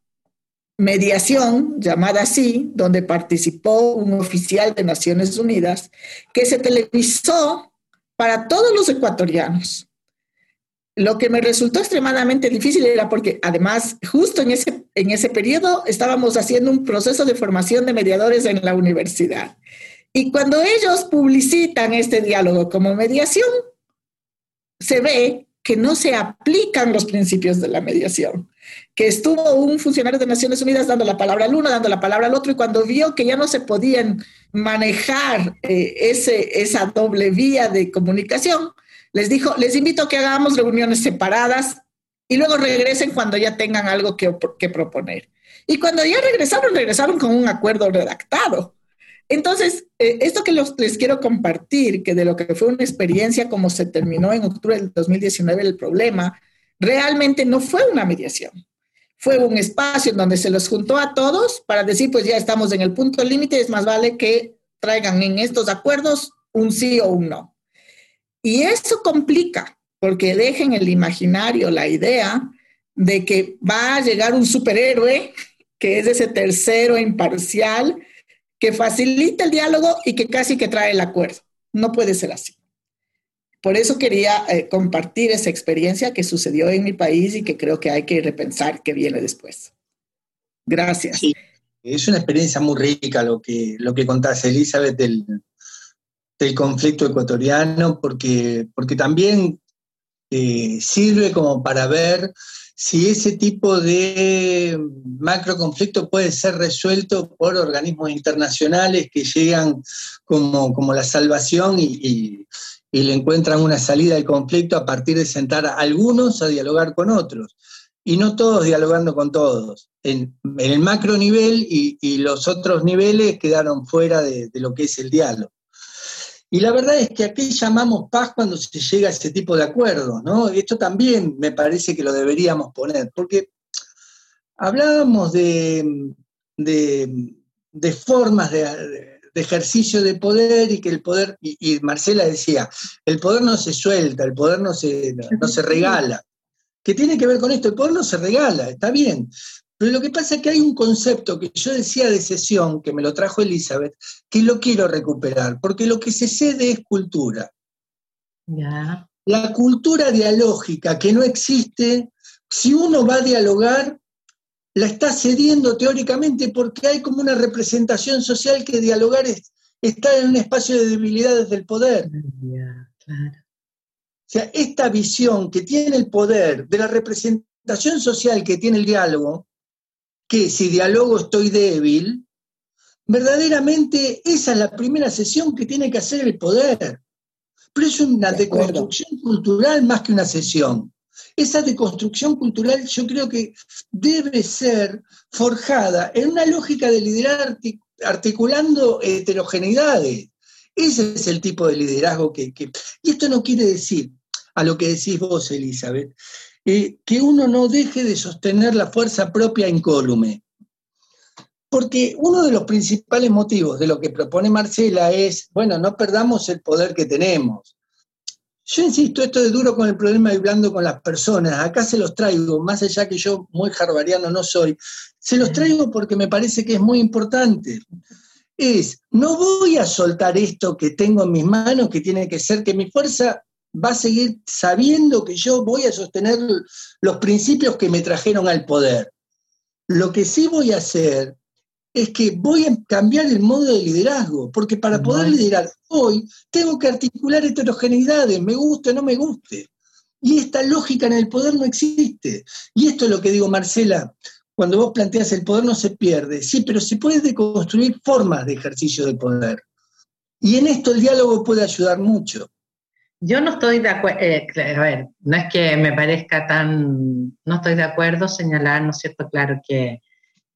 mediación, llamada así, donde participó un oficial de Naciones Unidas, que se televisó para todos los ecuatorianos. Lo que me resultó extremadamente difícil era porque además justo en ese, en ese periodo estábamos haciendo un proceso de formación de mediadores en la universidad. Y cuando ellos publicitan este diálogo como mediación, se ve que no se aplican los principios de la mediación que estuvo un funcionario de Naciones Unidas dando la palabra al uno, dando la palabra al otro, y cuando vio que ya no se podían manejar eh, ese, esa doble vía de comunicación, les dijo, les invito a que hagamos reuniones separadas y luego regresen cuando ya tengan algo que, proponer. Y cuando ya regresaron, regresaron con un acuerdo redactado. Entonces, eh, esto que les quiero compartir, que de lo que fue una experiencia como se terminó en octubre del 2019 el problema, realmente no fue una mediación. Fue un espacio en donde se los juntó a todos para decir, pues ya estamos en el punto límite, es más vale que traigan en estos acuerdos un sí o un no. Y eso complica, porque dejen el imaginario la idea de que va a llegar un superhéroe, que es ese tercero imparcial, que facilita el diálogo y que casi que trae el acuerdo. No puede ser así. Por eso quería eh, compartir esa experiencia que sucedió en mi país y que creo que hay que repensar qué viene después. Gracias. Es una experiencia muy rica lo que, lo que contás, Elizabeth, del, del conflicto ecuatoriano, porque, porque también eh, sirve como para ver si ese tipo de macro conflicto puede ser resuelto por organismos internacionales que llegan como, como la salvación y, y le encuentran una salida al conflicto a partir de sentar a algunos a dialogar con otros y no todos dialogando con todos. En, el macro nivel y, los otros niveles quedaron fuera de, lo que es el diálogo. Y la verdad es que aquí llamamos paz cuando se llega a ese tipo de acuerdos, ¿no? Esto también me parece que lo deberíamos poner, porque hablábamos de, de, formas de, ejercicio de poder y que el poder, y, Marcela decía, el poder no se suelta, el poder no se, no se regala que tiene que ver con esto. El poder no se regala, está bien. Pero lo que pasa es que hay un concepto que yo decía de sesión, que me lo trajo Elizabeth, que lo quiero recuperar, porque lo que se cede es cultura. La cultura dialógica que no existe, si uno va a dialogar, la está cediendo teóricamente porque hay como una representación social que dialogar es estar en un espacio de debilidades del poder. claro sea, esta visión que tiene el poder de la representación social que tiene el diálogo, que si diálogo estoy débil, verdaderamente esa es la primera sesión que tiene que hacer el poder. Pero es una deconstrucción cultural más que una sesión. Esa deconstrucción cultural yo creo que debe ser forjada en una lógica de liderar articulando heterogeneidades. Ese es el tipo de liderazgo que, que... Y esto no quiere decir a lo que decís vos, Elizabeth, eh, que uno no deje de sostener la fuerza propia incólume. Porque uno de los principales motivos de lo que propone Marcela es, bueno, no perdamos el poder que tenemos. Yo insisto, esto es duro con el problema y blando con las personas. Acá se los traigo, más allá que yo muy jarbariano no soy, se los traigo porque me parece que es muy importante. Es, no voy a soltar esto que tengo en mis manos, que tiene que ser que mi fuerza va a seguir sabiendo que yo voy a sostener los principios que me trajeron al poder. Lo que sí voy a hacer es que voy a cambiar el modo de liderazgo, porque para poder liderar hoy tengo que articular heterogeneidades, me guste o no me guste. Y esta lógica en el poder no existe. Y esto es lo que digo, Marcela, cuando vos planteas el poder no se pierde, sí, pero se puede deconstruir formas de ejercicio del poder. Y en esto el diálogo puede ayudar mucho. Yo no estoy de acuerdo, eh, a ver, no es que me parezca tan, no estoy de acuerdo señalar, ¿no es cierto? Claro que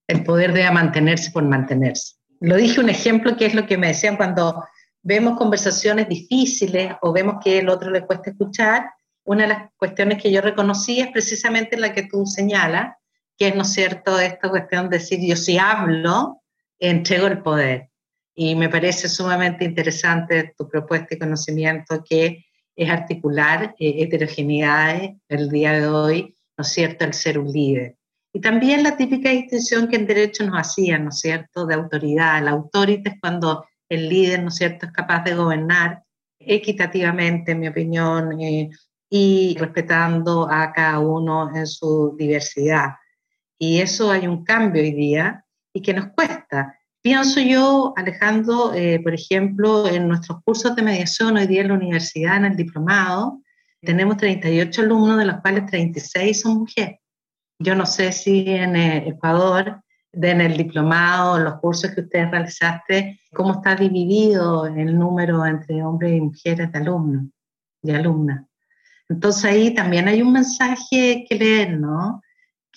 el poder debe mantenerse por mantenerse. Lo dije un ejemplo que es lo que me decían cuando vemos conversaciones difíciles o vemos que el otro le cuesta escuchar, una de las cuestiones que yo reconocí es precisamente la que tú señalas, que es, ¿no es cierto?, esta cuestión de decir, yo si hablo, entrego el poder. Y me parece sumamente interesante tu propuesta y conocimiento que es articular eh, heterogeneidades el día de hoy, ¿no es cierto?, el ser un líder. Y también la típica distinción que en derecho nos hacían, ¿no es cierto?, de autoridad. La autoridad es cuando el líder, ¿no es cierto?, es capaz de gobernar equitativamente, en mi opinión, eh, y respetando a cada uno en su diversidad. Y eso hay un cambio hoy día y que nos cuesta. Pienso yo, Alejandro, eh, por ejemplo, en nuestros cursos de mediación hoy día en la universidad, en el diplomado, tenemos 38 alumnos, de los cuales 36 son mujeres. Yo no sé si en eh, Ecuador, en el diplomado, los cursos que ustedes realizaste, cómo está dividido el número entre hombres y mujeres de alumnos, de alumnas. Entonces ahí también hay un mensaje que leer, ¿no?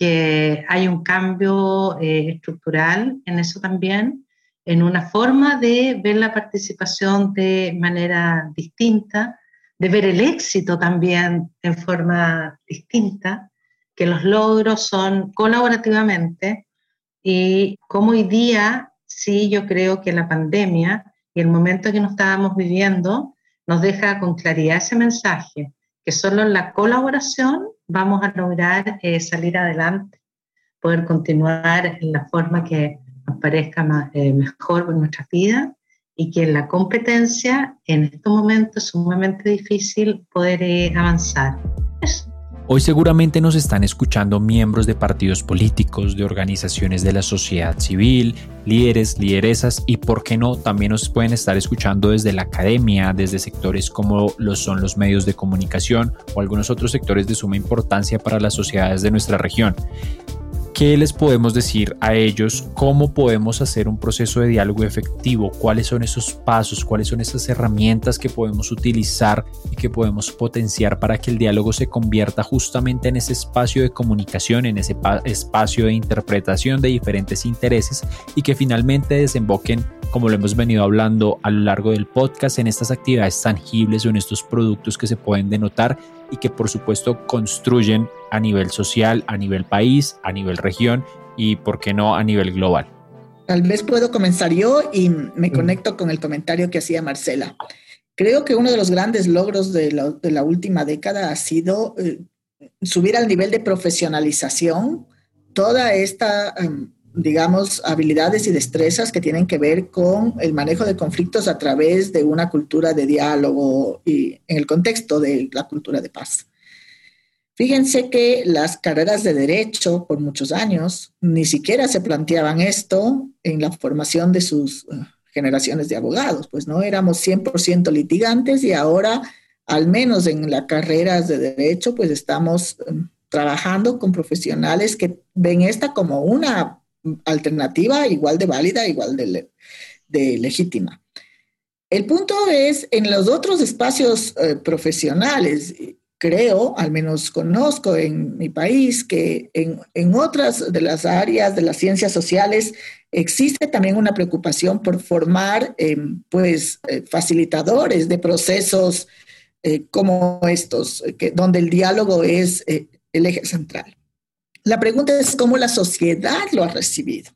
Que hay un cambio eh, estructural en eso también, en una forma de ver la participación de manera distinta, de ver el éxito también en forma distinta, que los logros son colaborativamente y como hoy día, sí, yo creo que la pandemia y el momento que nos estábamos viviendo nos deja con claridad ese mensaje, que solo la colaboración vamos a lograr eh, salir adelante, poder continuar en la forma que nos parezca eh, mejor en nuestra vida y que en la competencia en estos momentos es sumamente difícil poder eh, avanzar. Hoy seguramente nos están escuchando miembros de partidos políticos, de organizaciones de la sociedad civil, líderes, lideresas y, por qué no, también nos pueden estar escuchando desde la academia, desde sectores como son los medios de comunicación o algunos otros sectores de suma importancia para las sociedades de nuestra región. ¿Qué les podemos decir a ellos? ¿Cómo podemos hacer un proceso de diálogo efectivo? ¿Cuáles son esos pasos? ¿Cuáles son esas herramientas que podemos utilizar y que podemos potenciar para que el diálogo se convierta justamente en ese espacio de comunicación, en ese espacio de interpretación de diferentes intereses y que finalmente desemboquen como lo hemos venido hablando a lo largo del podcast, en estas actividades tangibles o en estos productos que se pueden denotar y que por supuesto construyen a nivel social, a nivel país, a nivel región y, por qué no, a nivel global. Tal vez puedo comenzar yo y me mm. conecto con el comentario que hacía Marcela. Creo que uno de los grandes logros de la, última década ha sido eh, subir al nivel de profesionalización toda esta em, digamos, habilidades y destrezas que tienen que ver con el manejo de conflictos a través de una cultura de diálogo y en el contexto de la cultura de paz. Fíjense que las carreras de derecho por muchos años ni siquiera se planteaban esto en la formación de sus eh, generaciones de abogados, pues no éramos 100% litigantes y ahora, al menos en las carreras de derecho, pues estamos em, trabajando con profesionales que ven esta como una alternativa igual de válida, igual de, legítima. El punto es, en los otros espacios eh, profesionales, creo, al menos conozco en mi país, que en, otras de las áreas de las ciencias sociales existe también una preocupación por formar, em, pues, eh, facilitadores de procesos eh, como estos, donde el diálogo es el eje central. La pregunta es cómo la sociedad lo ha recibido.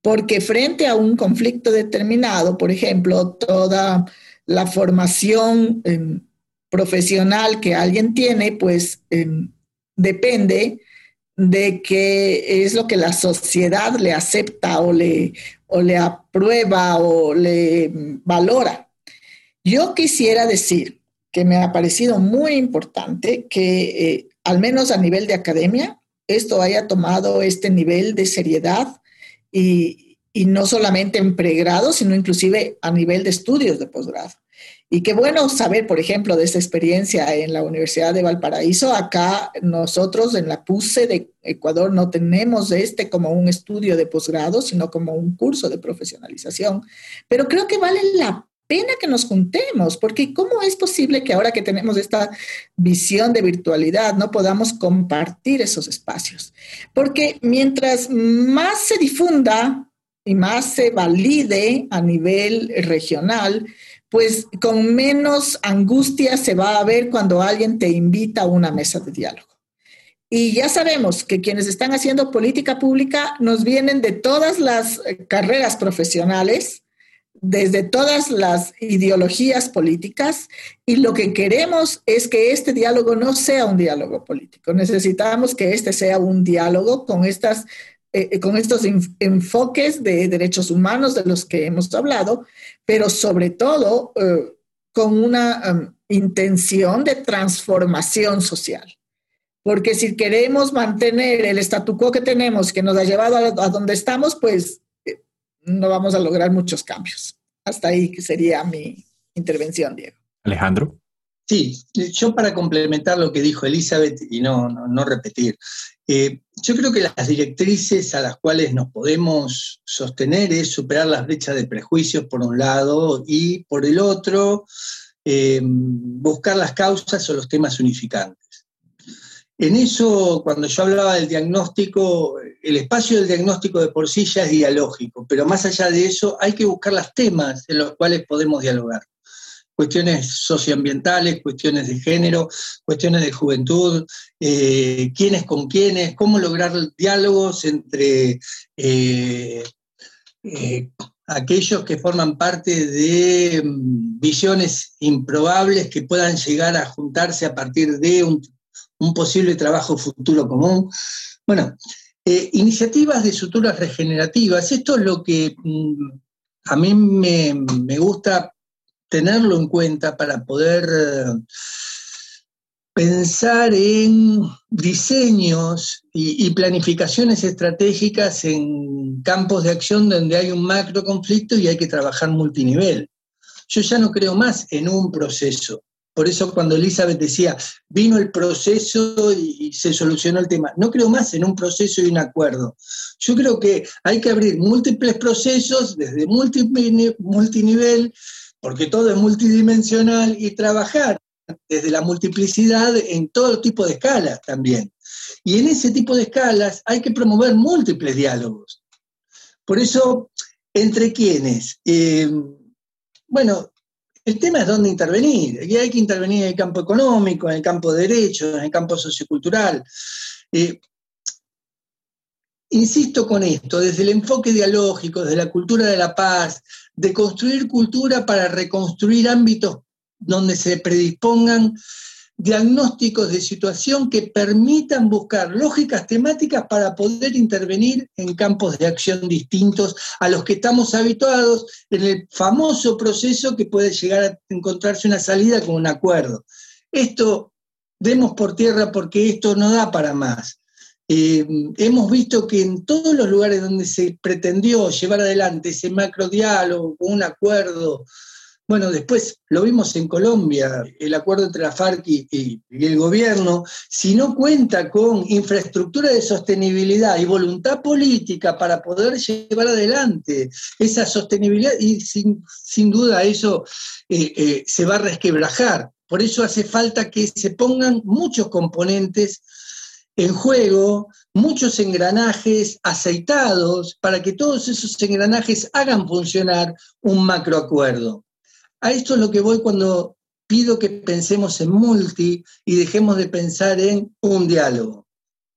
Porque frente a un conflicto determinado, por ejemplo, toda la formación em, profesional que alguien tiene, pues em, depende de qué es lo que la sociedad le acepta o le, o le aprueba o le valora. Yo quisiera decir que me ha parecido muy importante que, eh, al menos a nivel de academia, esto haya tomado este nivel de seriedad y, no solamente en pregrado, sino inclusive a nivel de estudios de posgrado. Y qué bueno saber, por ejemplo, de esta experiencia en la Universidad de Valparaíso. Acá nosotros en la PUSE de Ecuador no tenemos este como un estudio de posgrado, sino como un curso de profesionalización. Pero creo que vale la pena que nos juntemos, porque ¿cómo es posible que ahora que tenemos esta visión de virtualidad no podamos compartir esos espacios? Porque mientras más se difunda y más se valide a nivel regional, pues con menos angustia se va a ver cuando alguien te invita a una mesa de diálogo. Y ya sabemos que quienes están haciendo política pública nos vienen de todas las carreras profesionales, desde todas las ideologías políticas y lo que queremos es que este diálogo no sea un diálogo político. Necesitamos que este sea un diálogo con, estas, eh, con estos enfoques de derechos humanos de los que hemos hablado, pero sobre todo eh, con una um, intención de transformación social. Porque si queremos mantener el statu quo que tenemos, que nos ha llevado a, a donde estamos, pues no vamos a lograr muchos cambios. Hasta ahí sería mi intervención, Diego. Alejandro. Sí, yo para complementar lo que dijo Elizabeth y no, no, repetir, eh, yo creo que las directrices a las cuales nos podemos sostener es superar las brechas de prejuicios por un lado y por el otro eh, buscar las causas o los temas unificantes. En eso, cuando yo hablaba del diagnóstico, el espacio del diagnóstico de por sí ya es dialógico, pero más allá de eso hay que buscar los temas en los cuales podemos dialogar. Cuestiones socioambientales, cuestiones de género, cuestiones de juventud, eh, quiénes con quiénes, cómo lograr diálogos entre eh, eh, aquellos que forman parte de mm, visiones improbables que puedan llegar a juntarse a partir de un posible trabajo futuro común. Bueno, iniciativas de suturas regenerativas, esto es lo que mm, a mí me, gusta tenerlo en cuenta para poder eh, pensar en diseños y, y, planificaciones estratégicas en campos de acción donde hay un macro conflicto y hay que trabajar multinivel. Yo ya no creo más en un proceso, Por eso cuando Elizabeth decía, vino el proceso y, se solucionó el tema, no creo más en un proceso y un acuerdo. Yo creo que hay que abrir múltiples procesos desde multinivel, porque todo es multidimensional, y trabajar desde la multiplicidad en todo tipo de escalas también. Y en ese tipo de escalas hay que promover múltiples diálogos. Por eso, ¿entre quiénes? Eh, bueno, el tema es dónde intervenir. Y hay que intervenir en el campo económico, en el campo de derechos, en el campo sociocultural. Eh, insisto con esto, desde el enfoque dialógico, desde la cultura de la paz, de construir cultura para reconstruir ámbitos donde se predispongan diagnósticos de situación que permitan buscar lógicas temáticas para poder intervenir en campos de acción distintos a los que estamos habituados en el famoso proceso que puede llegar a encontrarse una salida con un acuerdo. Esto demos por tierra porque esto no da para más. Eh, hemos visto que en todos los lugares donde se pretendió llevar adelante ese macro diálogo, un acuerdo, bueno, después lo vimos en Colombia, el acuerdo entre la FARC y, el gobierno, si no cuenta con infraestructura de sostenibilidad y voluntad política para poder llevar adelante esa sostenibilidad, y sin, duda eso eh, eh, se va a resquebrajar. Por eso hace falta que se pongan muchos componentes en juego, muchos engranajes aceitados para que todos esos engranajes hagan funcionar un macroacuerdo. A esto es lo que voy cuando pido que pensemos en multi y dejemos de pensar en un diálogo.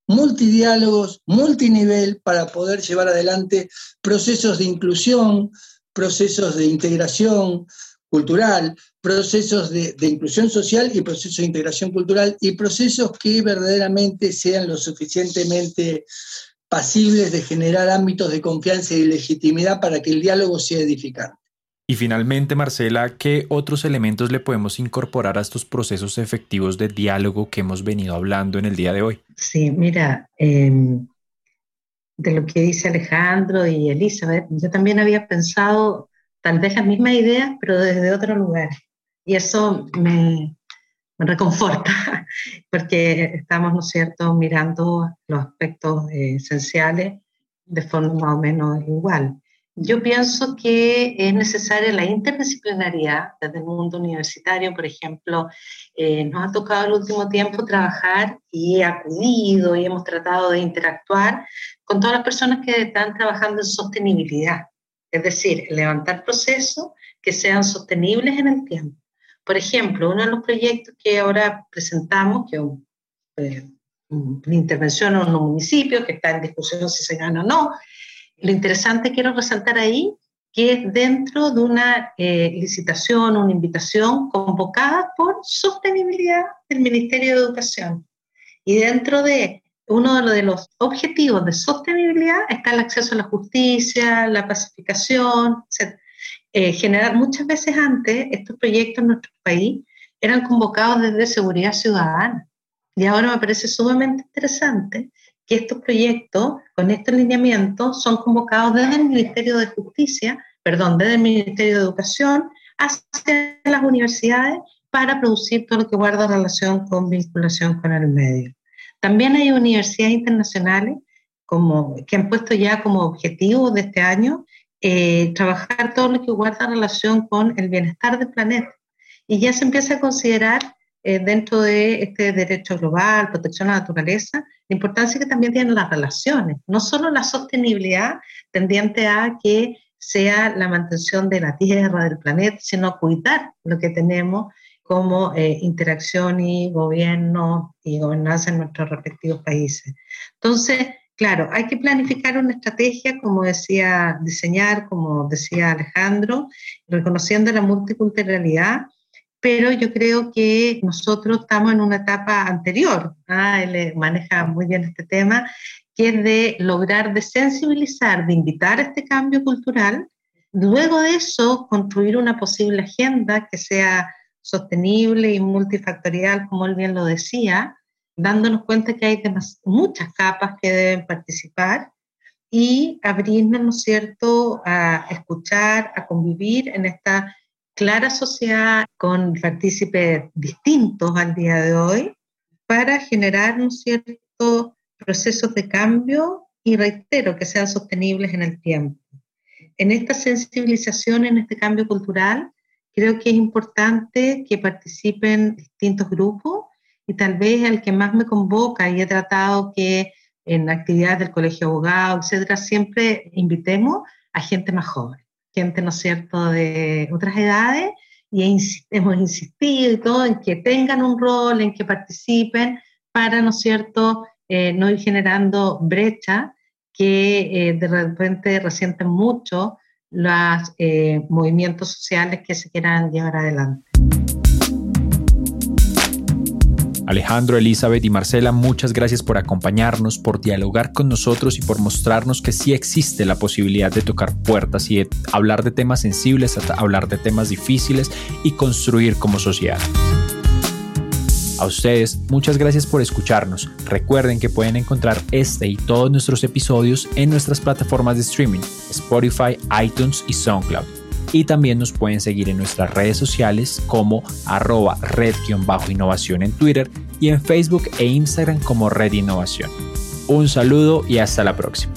Multidiálogos, multinivel para poder llevar adelante procesos de inclusión, procesos de integración cultural, procesos de, inclusión social y procesos de integración cultural y procesos que verdaderamente sean lo suficientemente pasibles de generar ámbitos de confianza y legitimidad para que el diálogo sea edificante. Y finalmente, Marcela, ¿qué otros elementos le podemos incorporar a estos procesos efectivos de diálogo que hemos venido hablando en el día de hoy? Sí, mira, em, de lo que dice Alejandro y Elizabeth, yo también había pensado tal vez las mismas ideas, pero desde otro lugar. Y eso me, reconforta, [LAUGHS] porque estamos, ¿no es cierto?, mirando los aspectos esenciales de forma más o menos igual. Yo pienso que es necesaria la interdisciplinaridad desde el mundo universitario, por ejemplo, eh, nos ha tocado el último tiempo trabajar y he acudido y hemos tratado de interactuar con todas las personas que están trabajando en sostenibilidad, es decir, levantar procesos que sean sostenibles en el tiempo. Por ejemplo, uno de los proyectos que ahora presentamos, que es eh, una intervención en un municipio que está en discusión si se gana o no, lo interesante quiero resaltar ahí que es dentro de una eh, licitación, una invitación convocada por sostenibilidad del Ministerio de Educación. Y dentro de uno de los objetivos de sostenibilidad está el acceso a la justicia, la pacificación, etc. Eh, generar muchas veces antes estos proyectos en nuestro país eran convocados desde seguridad ciudadana. Y ahora me parece sumamente interesante que estos proyectos, con este lineamiento, son convocados desde el Ministerio de Justicia, perdón, desde el Ministerio de Educación hacia las universidades para producir todo lo que guarda relación con vinculación con el medio. También hay universidades internacionales como, que han puesto ya como objetivo de este año eh, trabajar todo lo que guarda relación con el bienestar del planeta. Y ya se empieza a considerar eh, dentro de este derecho global, protección a la naturaleza, la importancia que también tienen las relaciones, no solo la sostenibilidad tendiente a que sea la mantención de la tierra, del planeta, sino cuidar lo que tenemos como eh, interacción y gobierno y gobernanza en nuestros respectivos países. Entonces, claro, hay que planificar una estrategia, como decía, diseñar, como decía Alejandro, reconociendo la multiculturalidad pero yo creo que nosotros estamos en una etapa anterior, ¿ah? él maneja muy bien este tema, que es de lograr de sensibilizar, de invitar a este cambio cultural, luego de eso construir una posible agenda que sea sostenible y multifactorial, como él bien lo decía, dándonos cuenta que hay muchas capas que deben participar y abrirnos, ¿no es cierto?, a escuchar, a convivir en esta clara sociedad con partícipes distintos al día de hoy para generar un cierto procesos de cambio y reitero que sean sostenibles en el tiempo. En esta sensibilización, en este cambio cultural, creo que es importante que participen distintos grupos y tal vez el que más me convoca y he tratado que en actividades del colegio abogado, etcétera, siempre invitemos a gente más joven, gente, ¿no es cierto?, de otras edades y hemos insistido todo en que tengan un rol, en que participen para, ¿no es cierto?, eh, no ir generando brecha que eh, de repente resienten mucho los eh, movimientos sociales que se quieran llevar adelante. Alejandro, Elizabeth y Marcela, muchas gracias por acompañarnos, por dialogar con nosotros y por mostrarnos que sí existe la posibilidad de tocar puertas y de hablar de temas sensibles, hablar de temas difíciles y construir como sociedad. A ustedes, muchas gracias por escucharnos. Recuerden que pueden encontrar este y todos nuestros episodios en nuestras plataformas de streaming, Spotify, iTunes y SoundCloud. Y también nos pueden seguir en nuestras redes sociales como arroba red-innovación en Twitter y en Facebook e Instagram como Red Innovación. Un saludo y hasta la próxima.